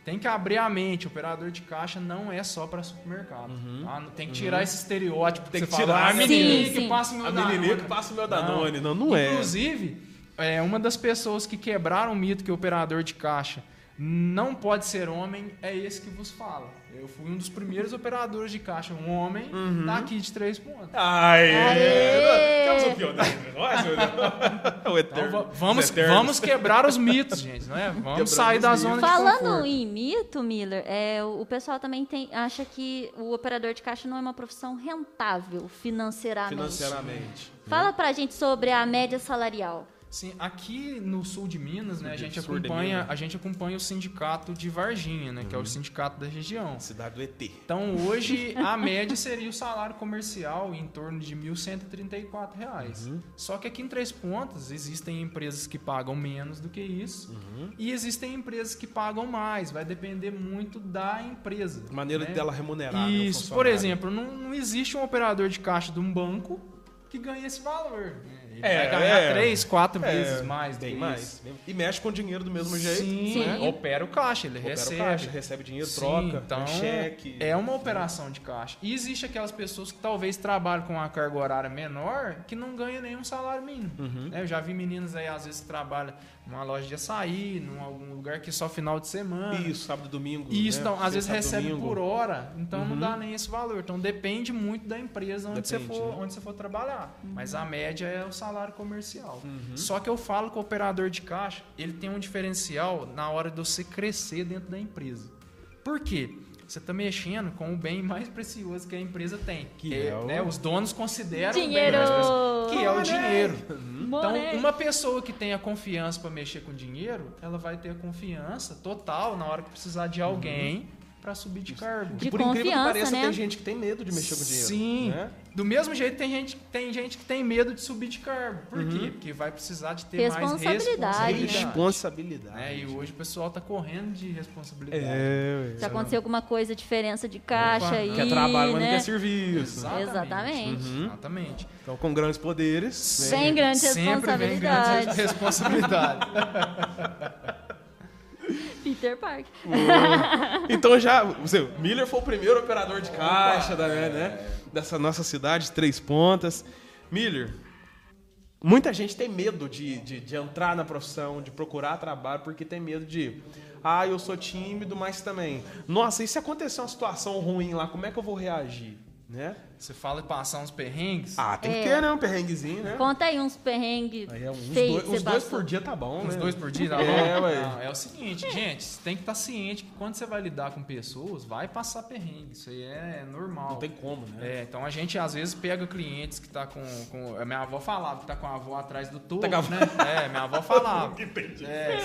tem que abrir a mente. Operador de caixa não é só para supermercado. tá? Não Tem que tirar esse estereótipo. Tem que que você tirar, a menininha que passa o meu A menininha Danone." que passa o meu Danone. Não, não é. Inclusive, é, uma das pessoas que quebraram o mito que o operador de caixa não pode ser homem é esse que vos fala. Eu fui um dos primeiros operadores de caixa, um homem Uhum. daqui de três pontos. Aê! Aê! Temos um pioneiro entre nós, meu Deus. O Então, eterno. va- vamos, vamos quebrar os mitos, gente, não é? Vamos Quebrando sair da mitos. zona de Falando conforto. em mito, Miller, é, o o pessoal também tem, acha que o operador de caixa não é uma profissão rentável financeiramente. Financeiramente. Fala pra gente sobre a média salarial. Sim, aqui no sul de Minas, né, a gente acompanha, a gente acompanha o sindicato de Varginha, né, que é o sindicato da região. Cidade do ET. Então hoje a média seria o salário comercial em torno de 1.134 reais. Uhum. Só que aqui em Três Pontas existem empresas que pagam menos do que isso Uhum. e existem empresas que pagam mais. Vai depender muito da empresa. Maneira né? dela remunerar. né, Isso, por exemplo, não, não existe um operador de caixa de um banco que ganhe esse valor. né? Ele É, vai ganhar é. três, quatro É, vezes mais. Bem que mais. E mexe com dinheiro do mesmo jeito. Sim, né? opera o caixa, ele Opera o recebe. caixa, recebe dinheiro, Sim, troca, então cheque. É uma operação de caixa. E existe aquelas pessoas que talvez trabalham com uma carga horária menor que não ganham nenhum salário mínimo. Uhum. né? Eu já vi meninas aí, às vezes, que trabalham numa loja de açaí, num algum lugar que só final de semana. Isso, sábado e domingo. Isso, né? então, às vezes recebe domingo. Uhum. por hora, então não dá nem esse valor. Então depende muito da empresa onde, você, Depende, for, né? onde você for trabalhar. Mas a média é o salário comercial. Uhum. Só que eu falo que o operador de caixa, ele tem um diferencial na hora de você crescer dentro da empresa. Por quê? Você está mexendo com o bem mais precioso que a empresa tem. Que é o- né, os donos consideram o bem Dinheiro! mais precioso, que é o dinheiro. Money. Então, uma pessoa que tenha confiança para mexer com dinheiro, ela vai ter confiança total na hora que precisar de alguém para subir de cargo. De Por incrível que pareça, né? tem gente que tem medo de mexer com dinheiro. Sim. né? Do mesmo jeito, tem gente, tem gente que tem medo de subir de cargo. Por Uhum. quê? Porque vai precisar de ter mais Responsabilidade. responsabilidade. Responsabilidade. Né? E hoje o pessoal tá correndo de responsabilidade. É, Se acontecer alguma coisa, diferença de caixa Opa, aí, Quer trabalho, mas não né? quer serviço. Exatamente. Uhum. Exatamente. Então, com grandes poderes. Sem grande Sempre vem grande responsabilidade. Peter Park. Então já, você, Miller foi o primeiro operador de caixa da, né, né, dessa nossa cidade, Três Pontas. Miller, muita gente tem medo de, de, de entrar na profissão, de procurar trabalho, porque tem medo de, ah, eu sou tímido, mas também, nossa, e se acontecer uma situação ruim lá, como é que eu vou reagir? Né? Você fala de passar uns perrengues. Ah, tem É. que ter, né? Um perrenguezinho, né? Conta aí uns perrengues Aí é uns, feios dois, que você uns dois passou. por dia tá bom, Uns né? dois por dia, tá É, bom? ué. Não, é o seguinte, gente, você tem que estar ciente que quando você vai lidar com pessoas, vai passar perrengue. Isso aí é normal. Não tem como, né? É, então a gente às vezes pega clientes que tá com. com a minha avó falava que tá com a avó atrás do topo, Tá com a avó- né? É, minha avó falava. Entendi. É,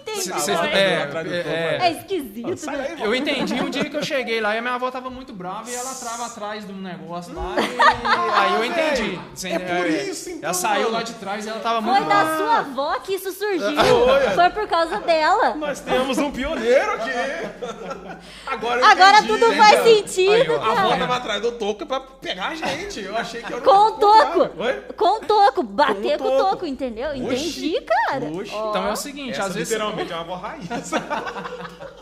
Entendi. cê- cê- vai é, atrás do é, é. É esquisito, né? aí, Eu entendi um dia que eu cheguei lá e a minha avó tava muito brava e ela trava atrás de um negócio lá e aí eu entendi. É por isso, então, Ela saiu lá de trás e ela tava Foi muito da brava. sua avó que isso surgiu. Foi. Foi por causa dela. Nós temos um pioneiro aqui. Agora eu Agora tudo faz entendeu? sentido, Aí, ó, A avó tava atrás do toco pra pegar a gente. Eu achei que era Com o toco. Oi? Com o toco. Bater Com com o o toco. toco, entendeu? Oxi. Entendi, cara. Oxi. Então é o seguinte, Essa às vezes literalmente é uma avó raiz.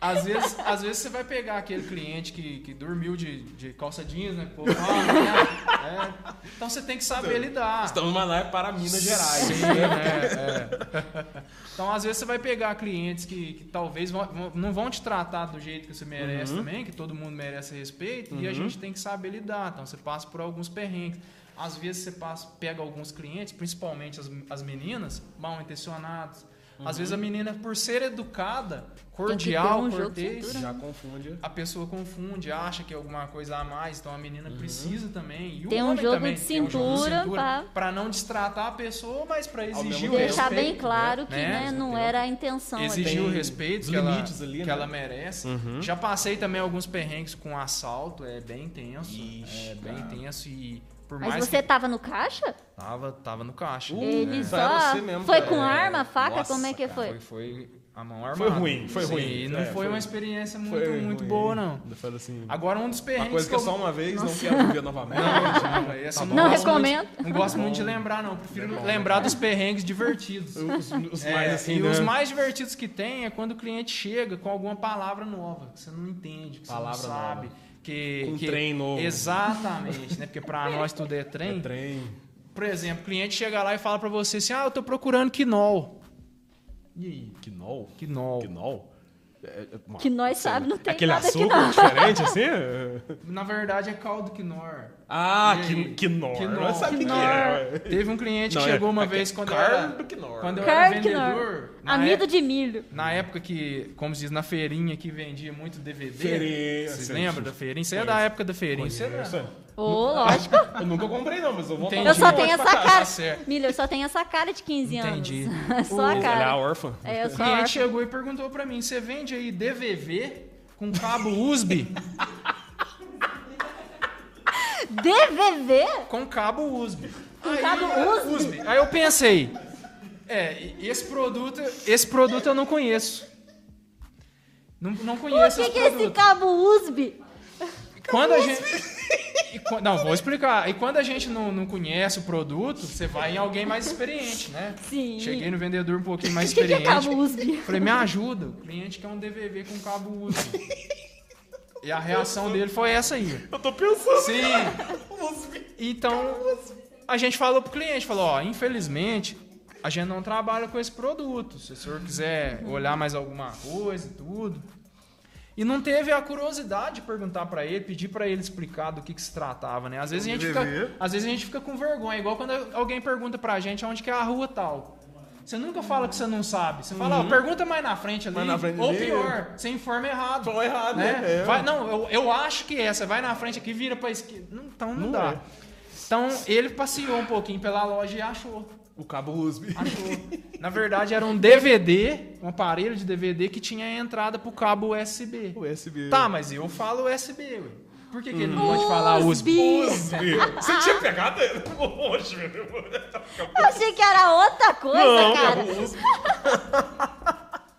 Às vezes, às vezes você vai pegar aquele cliente que, que dormiu de, de calça jeans, né? Pô, fala, né? É. Então você tem que saber lidar. Estamos live para Minas Gerais. Sim, né? É. Então, às vezes, você vai pegar clientes que, que talvez vão- não vão te tratar do jeito que você merece também, que todo mundo merece respeito, e a gente tem que saber lidar. Então, você passa por alguns perrengues. Às vezes, você passa, pega alguns clientes, principalmente as, as meninas, mal intencionados. Às vezes, a menina, por ser educada, cordial, um cortês. Já confunde. a pessoa confunde, acha que é alguma coisa a mais, então a menina precisa também. E o Tem um homem jogo também de tem um jogo de cintura pra- pra não destratar a pessoa, mas pra exigir o. Deixar respeito. bem claro que né? né, não era a intenção. Exigir o respeito os que, ela, limites ali, que né? ela merece. Já passei também alguns perrengues com assalto, é bem tenso. Ixi, é bem tenso e por Mas mais você que tava no caixa? tava, tava no caixa. Uh, Ele é. só. Mesmo, foi cara. com É, arma, faca? nossa, como é que cara, foi? Foi, foi a mão armada. Foi ruim, foi Sim, ruim. E não É, foi, foi- uma experiência muito, Foi muito ruim. boa, não. Foi assim, Agora um dos perrengues uma coisa que é eu- só uma vez, não quero viver novamente. Não, não, essa Tá Não gosto recomendo. muito- não gosto muito de lembrar, não. Prefiro lembrar dos perrengues divertidos. Os, os É, mais assim, e né? os mais divertidos que tem é quando o cliente chega com alguma palavra nova, que você não entende, que Palavra você não sabe. Que, Com que- trem novo. Exatamente, né? Porque pra nós tudo é É trem. trem. Por exemplo, o cliente chega lá e fala pra você assim: ah, eu tô procurando quinol. E aí? Quinol? Quinol. Quinol? É, é uma- Que nós sabe, não tem Aquele nada aqui açúcar não. diferente, assim? Na verdade é caldo quinor. Ah, que, quinor. Quinor. Mas sabe o que, que é? Teve um cliente Não, que é- chegou uma aqui vez é quando eu carne era, do quinor. quando eu era vendedor. Amido época- de milho. Na época que, como se diz, na feirinha que vendia muito DVD. Feirinha, Vocês lembram sim. da feirinha? Você é da época da feirinha. Você Conheço. Ô, lógico. Eu nunca comprei, não, mas eu vou Entendi. Eu só tenho essa cara. tá. Milho, eu só tenho essa cara de 15 anos. Entendi. É só a Ela é a cara. órfã. É, eu O sou a cliente chegou e perguntou pra mim: você vende aí DVV com cabo USB? DVV? com cabo USB. Com cabo USB? Aí eu pensei: é, esse produto, esse produto eu não conheço. Não, não conheço que, esse que é esse cabo USB? Quando a gente. E não, vou explicar. E quando a gente não, não conhece o produto, você vai em alguém mais experiente, né? Sim. Cheguei no vendedor um pouquinho mais O que, que é experiente. cabo USB? Falei, me ajuda. O cliente quer um DVV com cabo USB. E a reação dele foi essa aí. Eu tô pensando. Sim. Então, a gente falou pro cliente, falou, ó, infelizmente, a gente não trabalha com esse produto. Se o senhor quiser olhar mais alguma coisa e tudo. E não teve a curiosidade de perguntar pra ele, pedir pra ele explicar do que, que se tratava, né? Às vezes a gente fica, às vezes a gente fica com vergonha, igual quando alguém pergunta pra gente onde que é a rua tal. Você nunca fala que você não sabe. Você fala, ó, pergunta mais na frente ali. Na frente ou pior, você informa errado. Falou errado, né? né? É. Vai- não, eu, eu acho que é. Você vai na frente aqui, vira pra esquerda. Não, então não, Não dá. é. Então ele passeou um pouquinho pela loja e achou. O cabo USB. Achou. Na verdade, era um DVD, um aparelho de DVD que tinha entrada pro cabo USB. USB. Tá, mas eu falo USB, ué. Por que, que ele não pode falar USB? USB. Você tinha pegado ele? Oxe, meu Deus. Eu achei que era outra coisa, Não, cara. cabo USB.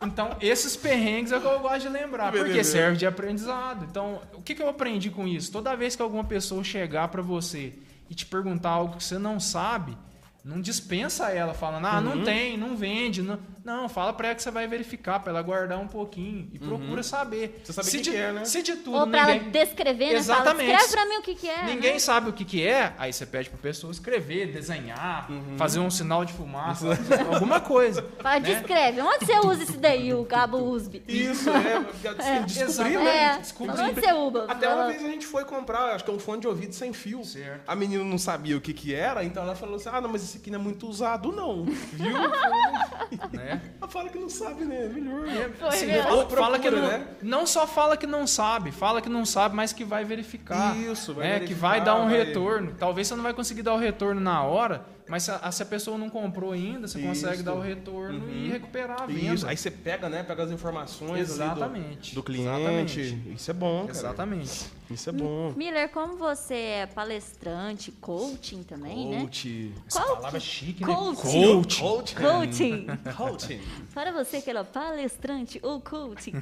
Então, esses perrengues é o que eu gosto de lembrar, porque Beleza. serve de aprendizado. Então, o que, que eu aprendi com isso? Toda vez que alguma pessoa chegar pra você e te perguntar algo que você não sabe, não dispensa ela falando, ah, Uhum. não tem, não vende. Não, Não, fala pra ela que você vai verificar, pra ela guardar um pouquinho e procura saber. Você sabe o se que de, que é, né? Se de tudo Ou pra ninguém... ela descrever, né? Fala, Exatamente. escreve pra mim o que, que é. Ninguém né? sabe o que, que é, aí você pede pra pessoa escrever, desenhar, Uhum. fazer um sinal de fumaça, alguma coisa. Fala, né? descreve. Onde você usa esse daí, o cabo USB? Isso, é. é. Descobrir, Exatamente. né? É, Desculpa, onde você usa? Até uma Fala- vez a gente foi comprar, acho que é um fone de ouvido sem fio. Certo. A menina não sabia o que que era, então ela falou assim: ah, não, mas esse aqui não é muito usado, não. Viu? Né? Ela fala que não sabe, né? Melhor. Foi Assim, mesmo. fala, fala que procura, não, né? não só fala que não sabe, fala que não sabe, mas que vai verificar. Isso, vai né? Que verificar, vai dar um vai- retorno. Talvez você não vai conseguir dar o retorno na hora, mas se a, se a pessoa não comprou ainda, você consegue Isso. dar o retorno e recuperar a venda. Uhum. Isso, aí você pega, né? Pega as informações ali do- Exatamente. do, cliente. Exatamente. Isso é bom, cara. Exatamente. Isso é bom. Miller, como você é palestrante, coaching também, né? Coach. Essa Qual palavra é que- chique, Coaching. né? Coach. Coach. Coaching. Coaching. Para você que é palestrante ou coaching.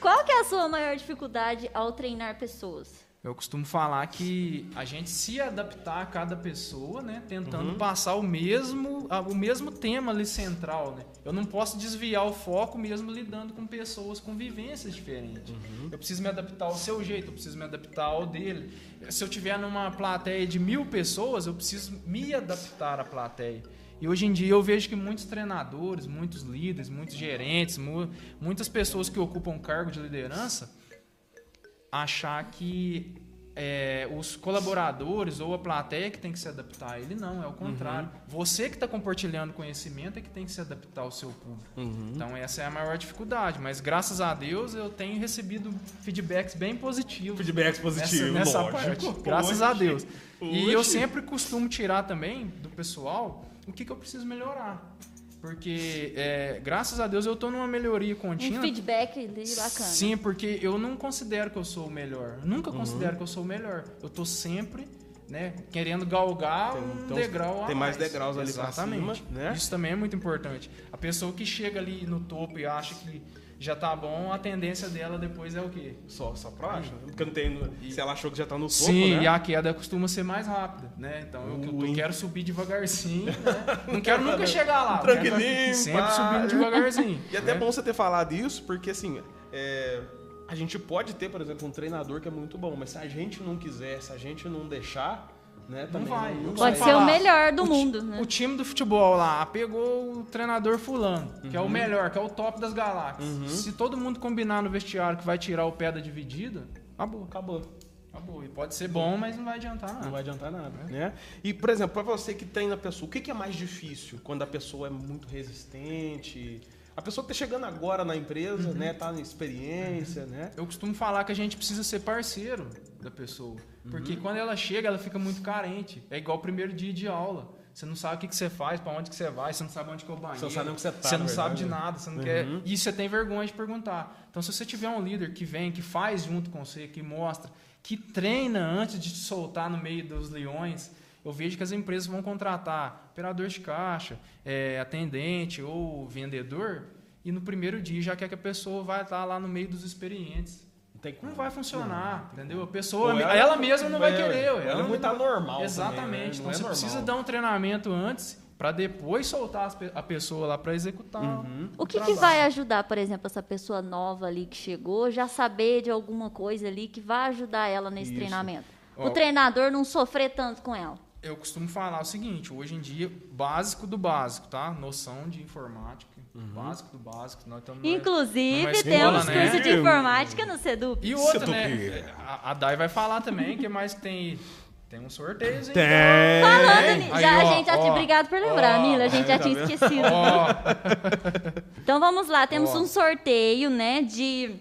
Qual que é a sua maior dificuldade ao treinar pessoas? Eu costumo falar que a gente se adaptar a cada pessoa, né? Tentando Uhum. passar o mesmo, o mesmo tema ali central, né? Eu não posso desviar o foco mesmo lidando com pessoas com vivências diferentes. Uhum. Eu preciso me adaptar ao seu jeito, eu preciso me adaptar ao dele. Se eu tiver numa plateia de mil pessoas, eu preciso me adaptar à plateia. E hoje em dia eu vejo que muitos treinadores, muitos líderes, muitos gerentes, mu- muitas pessoas que ocupam cargo de liderança, achar que é, os colaboradores ou a plateia que tem que se adaptar a ele, não, é o contrário. Você que está compartilhando conhecimento é que tem que se adaptar ao seu público. Então essa é a maior dificuldade, mas graças a Deus eu tenho recebido feedbacks bem positivos. Feedbacks positivos, nessa, nessa lógico. parte. Graças a. Deus. E eu sempre costumo tirar também do pessoal o que, que eu preciso melhorar. Porque, é, graças a Deus, eu estou numa melhoria Um contínua. feedback ali bacana. Sim, porque eu não considero que eu sou o melhor. Nunca Uhum. considero que eu sou o melhor. Eu tô sempre, né, querendo galgar Tem- um então, degrau a tem mais degraus ali pra Exatamente. cima, né? Isso também é muito importante. A pessoa que chega ali no topo e acha que já tá bom, a tendência dela depois é o quê? Só, só pra baixo? né? Porque não tem. Se ela achou que já tá no topo, Sim, né? e a queda costuma ser mais rápida, né? Então eu, eu Ui. quero subir devagarzinho, né? Não quero nunca chegar lá. eu quero Tranquilinho, Sempre pá. subindo devagarzinho. E até é né? bom você ter falado isso, porque assim, é, a gente pode ter, por exemplo, um treinador que é muito bom, mas se a gente não quiser, se a gente não deixar, né, também vai, não, não Pode vai. ser o melhor do o mundo, né? O time do futebol lá pegou o treinador fulano, que é Uhum. o melhor, que é o top das galáxias. Se todo mundo combinar no vestiário que vai tirar o pé da dividida, acabou. Acabou. Acabou. E pode ser bom, mas não vai adiantar nada. Não vai adiantar nada, né? E, por exemplo, para você que treina a pessoa, o que é mais difícil quando a pessoa é muito resistente? A pessoa que tá chegando agora na empresa, né, tá em experiência, né? Eu costumo falar que a gente precisa ser parceiro da pessoa. Porque Uhum. quando ela chega, ela fica muito carente. É igual o primeiro dia de aula. Você não sabe o que, que você faz, pra onde que você vai, você não sabe onde que é o banheiro. Você não sabe onde você tá, Você na não sabe de verdade. nada, você não Uhum. quer. E você tem vergonha de perguntar. Então, se você tiver um líder que vem, que faz junto com você, que mostra, que treina antes de te soltar no meio dos leões, eu vejo que as empresas vão contratar operador de caixa, é, atendente ou vendedor, e no primeiro dia já quer que a pessoa vai estar lá no meio dos experientes. Não tem como. Não vai funcionar, entendeu? A pessoa, Ou ela, mesma não vai é, querer. Ela, Ela é não muito anormal. Exatamente. também, né? Então Não é você normal. precisa dar um treinamento antes para depois soltar a pessoa lá para executar. Uhum. O que, que vai ajudar, por exemplo, essa pessoa nova ali que chegou, já saber de alguma coisa ali que vai ajudar ela nesse Isso. treinamento? Ó. O treinador não sofrer tanto com ela. Eu costumo falar o seguinte: hoje em dia, básico do básico, tá? Noção de informática, básico do básico. Nós estamos numa- Inclusive, numa escola, temos né? curso de informática no Sedup. E outra, Sedup. né? A, a Dai vai falar também, que mais que tem. Tem um sorteio, hein? Tem. Falando nisso, Aí, já, ó, a gente já tinha. ó, Obrigado por lembrar, ó, Mila. A gente já tá tinha vendo? esquecido. Então vamos lá, temos Ó. um sorteio, né, de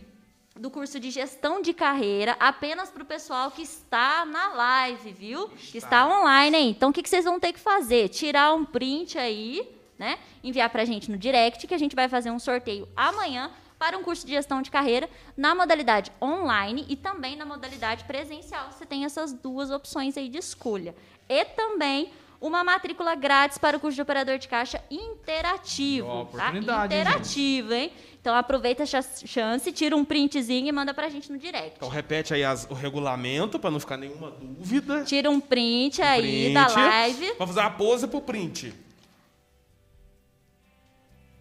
do curso de gestão de carreira apenas para o pessoal que está na live, viu? Que está online aí. Então o que, que vocês vão ter que fazer? Tirar um print aí, né? Enviar para a gente no direct que a gente vai fazer um sorteio amanhã para um curso de gestão de carreira na modalidade online e também na modalidade presencial. Você tem essas duas opções aí de escolha. E também uma matrícula grátis para o curso de operador de caixa interativo. Tá? oportunidade, hein, Interativo, hein? Então aproveita essa chance, tira um printzinho e manda pra gente no direct. Então repete aí as- o regulamento para não ficar nenhuma dúvida. Tira um print aí Print. da live. Vamos fazer uma pose pro print.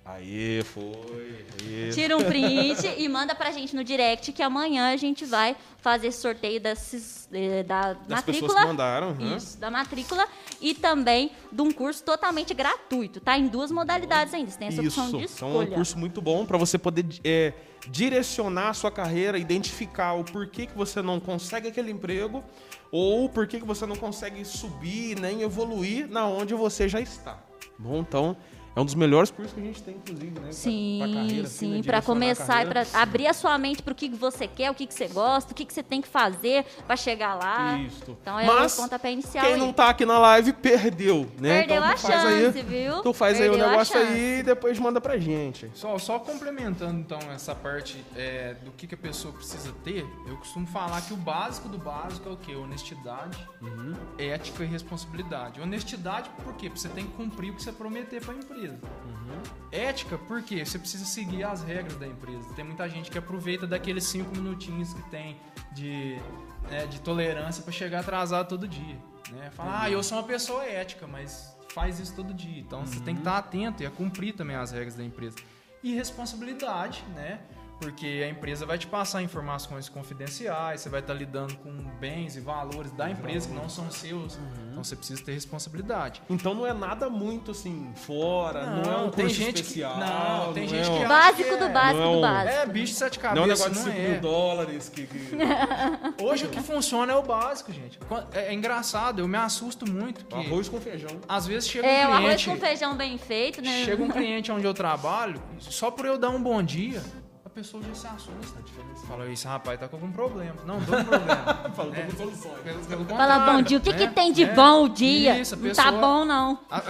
Aí, foi. Aí. Tira um print e manda pra gente no direct que amanhã a gente vai fazer sorteio desses, eh, da Das pessoas matrícula. que mandaram. né? Isso, da matrícula e também de um curso totalmente gratuito, tá? Em duas modalidades ainda. Você tem essa opção de Isso, então é um escolha. curso muito bom para você poder é, direcionar a sua carreira, identificar o porquê que você não consegue aquele emprego ou por que que você não consegue subir nem evoluir na onde você já está. Bom, então é um dos melhores cursos que a gente tem, inclusive, né? pra- Sim, pra carreira, assim, né, sim, para começar e carreira. para abrir a sua mente para o que que você quer, o que, que você gosta, o que, que você tem que fazer para chegar lá. Isso. Então é Mas, o pontapé inicial. Quem aí. não tá aqui na live perdeu, né? Perdeu então, a chance, aí, viu? Tu faz aí Perdeu o a negócio aí e depois manda pra gente. Só, só complementando então essa parte é, do que, que a pessoa precisa ter, eu costumo falar que o básico do básico é o quê? Honestidade, ética e responsabilidade. Honestidade por quê? Porque você tem que cumprir o que você prometer para a empresa. Ética por quê? Você precisa seguir as regras da empresa. Tem muita gente que aproveita daqueles cinco minutinhos que tem de, né, de tolerância para chegar atrasado todo dia. Né? Fala, ah, eu sou uma pessoa ética, mas faz isso todo dia. Então você tem que estar atento e a cumprir também as regras da empresa. E responsabilidade, né? Porque a empresa vai te passar informações confidenciais, você vai estar lidando com bens e valores da empresa que não são seus. Então você precisa ter responsabilidade. Então não é nada muito assim fora, não, é um tem curso gente especial. que não, tem não gente é que Básico que do é- básico não é do básico. É, bicho de sete Não é um cabeças, negócio de não 5 é. mil dólares que. que... Hoje o que funciona é o básico, gente. É, é engraçado, eu me assusto muito que Arroz com feijão. às vezes chega É, um o arroz cliente, com feijão bem feito, né? chega um cliente onde eu trabalho, só por eu dar um bom dia, a pessoa já se assusta. Fala, esse rapaz tá com algum problema. Não, não tô com problema. Fala, tô É. com soluções. Pelo, pelo Fala bom dia. O que, né? que tem de É. bom o dia? Isso, a não tá pessoa- bom, não. A, a-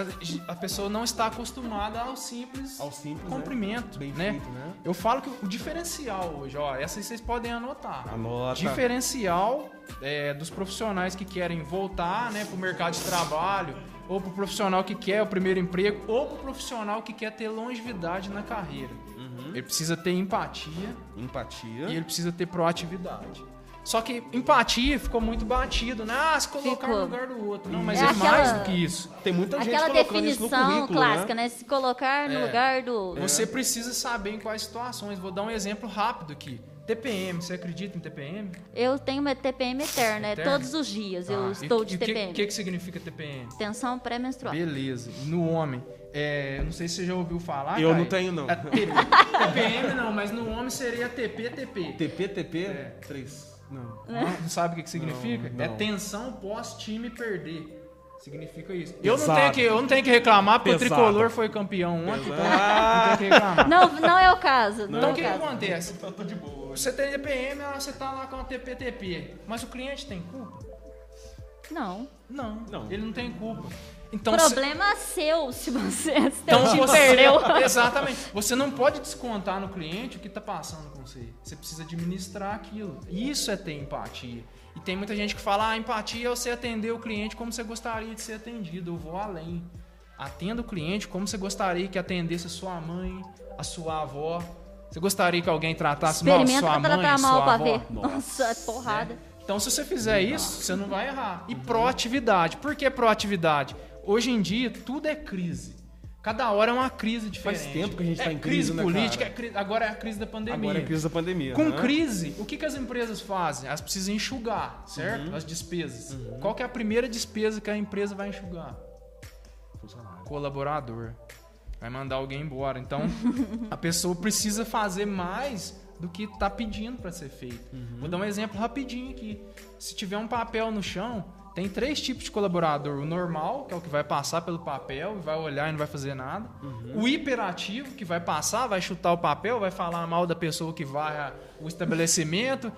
a pessoa não está acostumada ao simples, Ao simples, cumprimento, Bem né? feito, né? Eu falo que o diferencial hoje, ó, essa aí vocês podem anotar. Anota. Diferencial é, dos profissionais que querem voltar né, para o mercado de trabalho, ou para o profissional que quer o primeiro emprego, ou para o profissional que quer ter longevidade na carreira. Uhum. Ele precisa ter empatia Empatia. e ele precisa ter proatividade. Só que empatia ficou muito batido, né? Ah, se colocar Ficou. no lugar do outro. Não, mas É é, aquela- mais do que isso. Tem muita gente Aquela colocando isso no definição currículo, clássica, né? né? Se colocar no É. lugar do. Você precisa saber em quais situações. Vou dar um exemplo rápido aqui. TPM, você acredita em TPM? Eu tenho meu TPM eterno, é Eterno? todos os dias eu Ah, estou e- de e o que- TPM. O que, que significa TPM? Tensão pré-menstrual. Beleza. No homem, é, não sei se você já ouviu falar. Eu Caio. não tenho, não. É T- TPM não, mas no homem seria TP-TP. TP, TP? 3. Não. Não, não sabe o que, que significa? Não, É não. tensão pós-time perder. Significa isso. Eu não, tenho que, eu não tenho que reclamar porque Pesado. o Tricolor foi campeão ontem, então não tenho que reclamar. Não, não é o caso. Não, Então é o que, que acontece? Tá tudo de boa. Você tem ah, você tá lá com a TP-TP, mas o cliente tem culpa? Não. Não, Não. ele não tem culpa. Então, se- Problema seu se você se Então time você, perdeu. Exatamente. Você não pode descontar no cliente o que está passando com você. Você precisa administrar aquilo. Isso é ter empatia. E tem muita gente que fala: ah, empatia é você atender o cliente como você gostaria de ser atendido. Eu vou além. Atenda o cliente como você gostaria que atendesse a sua mãe, a sua avó. Você gostaria que alguém tratasse mal sua mãe, tratar mal sua pra avó? ver. Nossa, é porrada. Então, se você fizer isso, você não vai errar. E proatividade. Por que proatividade? Hoje em dia, tudo é crise. Cada hora é uma crise diferente. tempo que a gente é tá em crise, né, política, cara? é crise- agora é a crise da pandemia. Agora é a crise da pandemia. Com né? crise, o que, que as empresas fazem? Elas precisam enxugar, certo? Uhum. As despesas. Qual que é a primeira despesa que a empresa vai enxugar? Funcionário. Colaborador. Vai mandar alguém embora. Então, a pessoa precisa fazer mais do que está pedindo para ser feito. Vou dar um exemplo rapidinho aqui. Se tiver um papel no chão, tem três tipos de colaborador. O normal, que é o que vai passar pelo papel vai olhar e não vai fazer nada. O hiperativo, que vai passar, vai chutar o papel, vai falar mal da pessoa que vai o estabelecimento.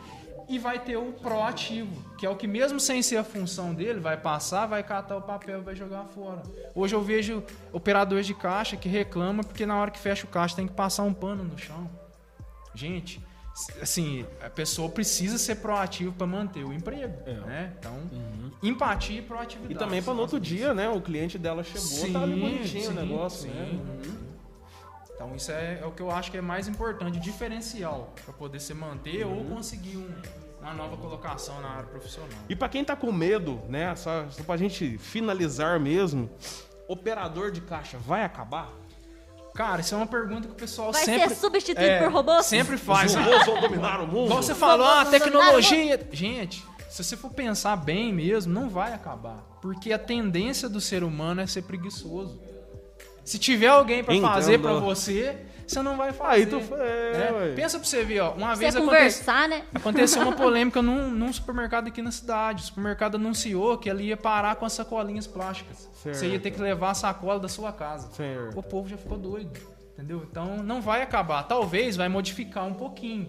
E vai ter o proativo, que é o que mesmo sem ser a função dele, vai passar, vai catar o papel e vai jogar fora. Hoje eu vejo operadores de caixa que reclamam porque na hora que fecha o caixa tem que passar um pano no chão. Gente, assim, a pessoa precisa ser proativa para manter o emprego, É. né? Então, empatia e proatividade. E também para no outro dia, né? O cliente dela chegou, tá ali bonitinho sim, o negócio, sim. né? Então isso é, é o que eu acho que é mais importante, diferencial, para poder se manter ou Uhum. conseguir um- uma nova colocação na área profissional. E para quem tá com medo, né? Só, só pra gente finalizar mesmo, operador de caixa vai acabar? Cara, isso é uma pergunta que o pessoal Vai sempre... ser substituído é, por robôs? Sempre faz. Os robôs vão dominar o mundo. Igual você falou, ah, a dominar tecnologia... Gente, se você for pensar bem mesmo, não vai acabar. Porque a tendência do ser humano é ser preguiçoso. Se tiver alguém pra Entendo. fazer pra você, você não vai fazer. Aí tu é, É, ué. Pensa pra você ver, ó. Uma Você vez aconteceu... conversar, né? Aconteceu uma polêmica num, num supermercado aqui na cidade. O supermercado anunciou que ele ia parar com as sacolinhas plásticas. Você ia ter que levar a sacola da sua casa. Certo. O povo já ficou doido. Entendeu? Então não vai acabar. Talvez vai modificar um pouquinho.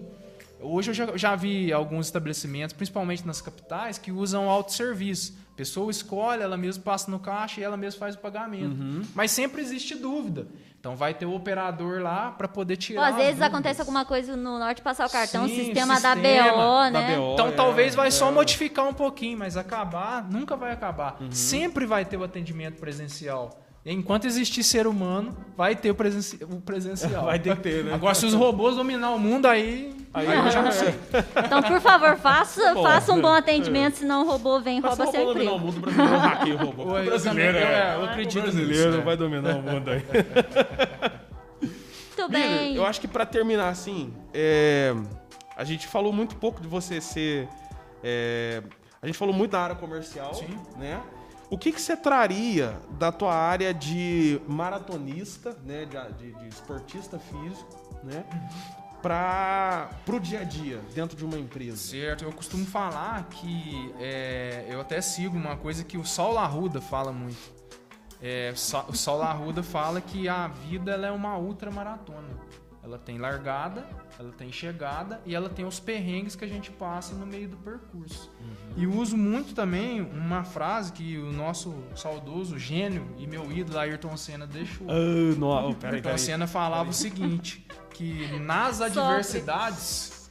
Hoje eu já, já vi alguns estabelecimentos, principalmente nas capitais, que usam autosserviço. A pessoa escolhe, ela mesma passa no caixa e ela mesma faz o pagamento. Uhum. Mas sempre existe dúvida. Então vai ter o operador lá para poder Pô, tirar. às vezes dúvidas. acontece alguma coisa no norte, passar o cartão, Sim, sistema, da sistema BO, Da né? BO, Então é, talvez vai só é. modificar um pouquinho, mas acabar nunca vai acabar. Uhum. Sempre vai ter o atendimento presencial. Enquanto existir ser humano, vai ter o, presenci- o presencial. Vai ter que ter, né? Agora, se os robôs dominar o mundo, aí, aí, eu já não sei. Então, por favor, faça, Bom, faça um bom é. atendimento, senão o robô vem e rouba o seu robô dominar o emprego. mundo, o brasileiro hackeia o robô. Oi, o eu brasileiro também- é, eu acredito o brasileiro nisso, é. vai dominar o mundo aí. Muito Miller, bem. eu acho que pra terminar assim, é, a gente falou muito pouco de você ser. é, a gente falou muito da área comercial, Sim. né? O que, que você traria da tua área de maratonista, né? De, de- de esportista físico, né? Para pro dia a dia dentro de uma empresa. Certo, eu costumo falar que é, eu até sigo uma coisa que o Saulo Arruda fala muito. É, o Saulo Arruda fala que a vida é uma ultramaratona. Ela tem largada, ela tem chegada e ela tem os perrengues que a gente passa no meio do percurso. E uso muito também uma frase que o nosso saudoso gênio e meu ídolo Ayrton Senna deixou. Ah, não, peraí, Ayrton peraí. Senna falava o seguinte, que nas adversidades,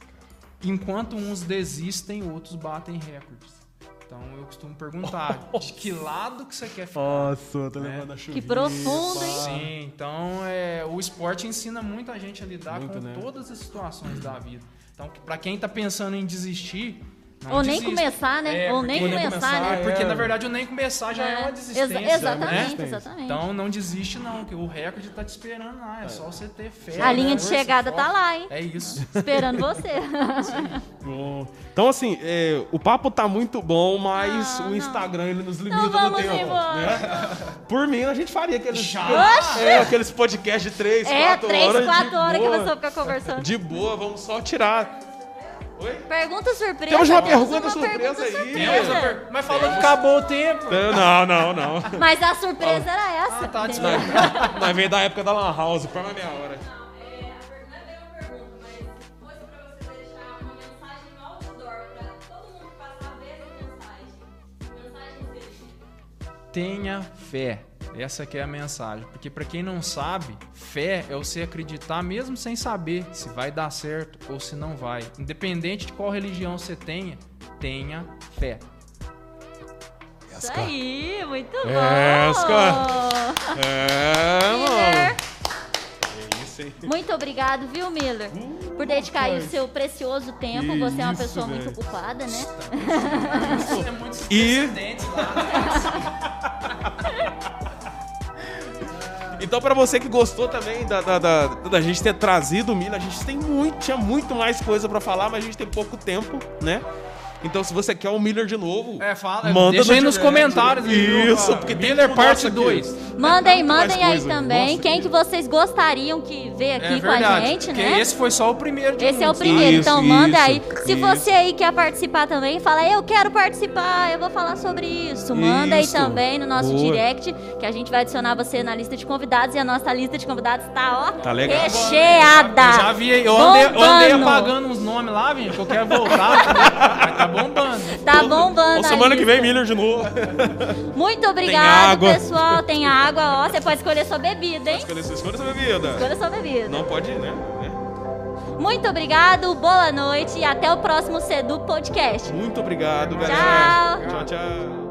enquanto uns desistem, outros batem recordes. Então eu costumo perguntar, de que lado que você quer ficar? Nossa, eu tô Né? levando a chuva. Que profundo, hein? Sim, então é, o esporte ensina muito a gente a lidar Muito, com né? todas as situações da vida. Então, pra quem tá pensando em desistir, não Ou nem começar, né? É, Ou nem porque- começar, né? É, porque É. na verdade o nem começar já é, É. uma desistência. Exa- né? exatamente, exatamente. Então não desiste não, que o recorde tá te esperando lá, é, só você ter fé. A linha né? de chegada tá lá, hein? É isso. Esperando você. Bom. Então, assim, é, o papo tá muito bom, mas Não, o não. Instagram ele nos limita Então no vamos tempo. embora. né? Por mim, a gente faria aqueles, Já? é, aqueles podcasts de 3, É, 4 três, horas. quatro de horas que você vai ficar conversando. De boa, vamos só tirar. Oi? Pergunta surpresa. Temos uma pergunta uma surpresa pergunta aí. surpresa. Per- Mas falou que acabou o tempo. Não, não, não. Mas a surpresa era essa. Ah, tá, desculpa. Nós veio da época da Lan House, uma meia hora. Não, é, é uma pergunta, mas fosse pra você deixar uma mensagem no outdoor pra todo mundo que passar a ver essa mensagem. Que mensagem seria? Tenha fé. Essa que é a mensagem. Porque pra quem não sabe, fé é você acreditar mesmo sem saber se vai dar certo ou se não vai. Independente de qual religião você tenha, tenha fé. Isso aí, muito bom. Esca. É, Miller, mano. É isso? Muito obrigado, viu, Miller? Por dedicar aí o seu precioso tempo. Que Você é uma isso, pessoa velho. muito ocupada, né? É muitos E- lá. Então, pra você que gostou também da, da, da, da gente ter trazido o Miller, a gente tem muito, tinha muito mais coisa pra falar, mas a gente tem pouco tempo, né? Então, se você quer o Miller de novo, É, fala, Manda deixa aí nos comentários. aí, viu, Isso, cara? porque tem Miller parte nosso aqui. 2. Mandem, mandem aí também. Nossa, Quem que- vocês gostariam que vê aqui É com a gente, porque né? esse foi só o primeiro de Esse é o muitos. primeiro, Isso, então manda isso, aí. Se isso. você aí quer participar também, fala, eu quero participar, eu vou falar sobre isso. Manda aí também no nosso Boa. direct, que a gente vai adicionar você na lista de convidados e a nossa lista de convidados tá, ó, Tá legal. recheada. Eu já vi, eu andei, eu andei apagando uns nomes lá, gente, que eu quero voltar. tá bombando. Tá bombando Ou semana que vem, Miller de novo. Muito obrigado, água. pessoal. Tem água, ó. Você pode escolher sua bebida, hein? Escolha, escolha sua bebida. Escolha sua bebida. Não pode, né? Muito obrigado, boa noite e até o próximo Sedu Podcast. Muito obrigado, galera. Tchau. Tchau, tchau.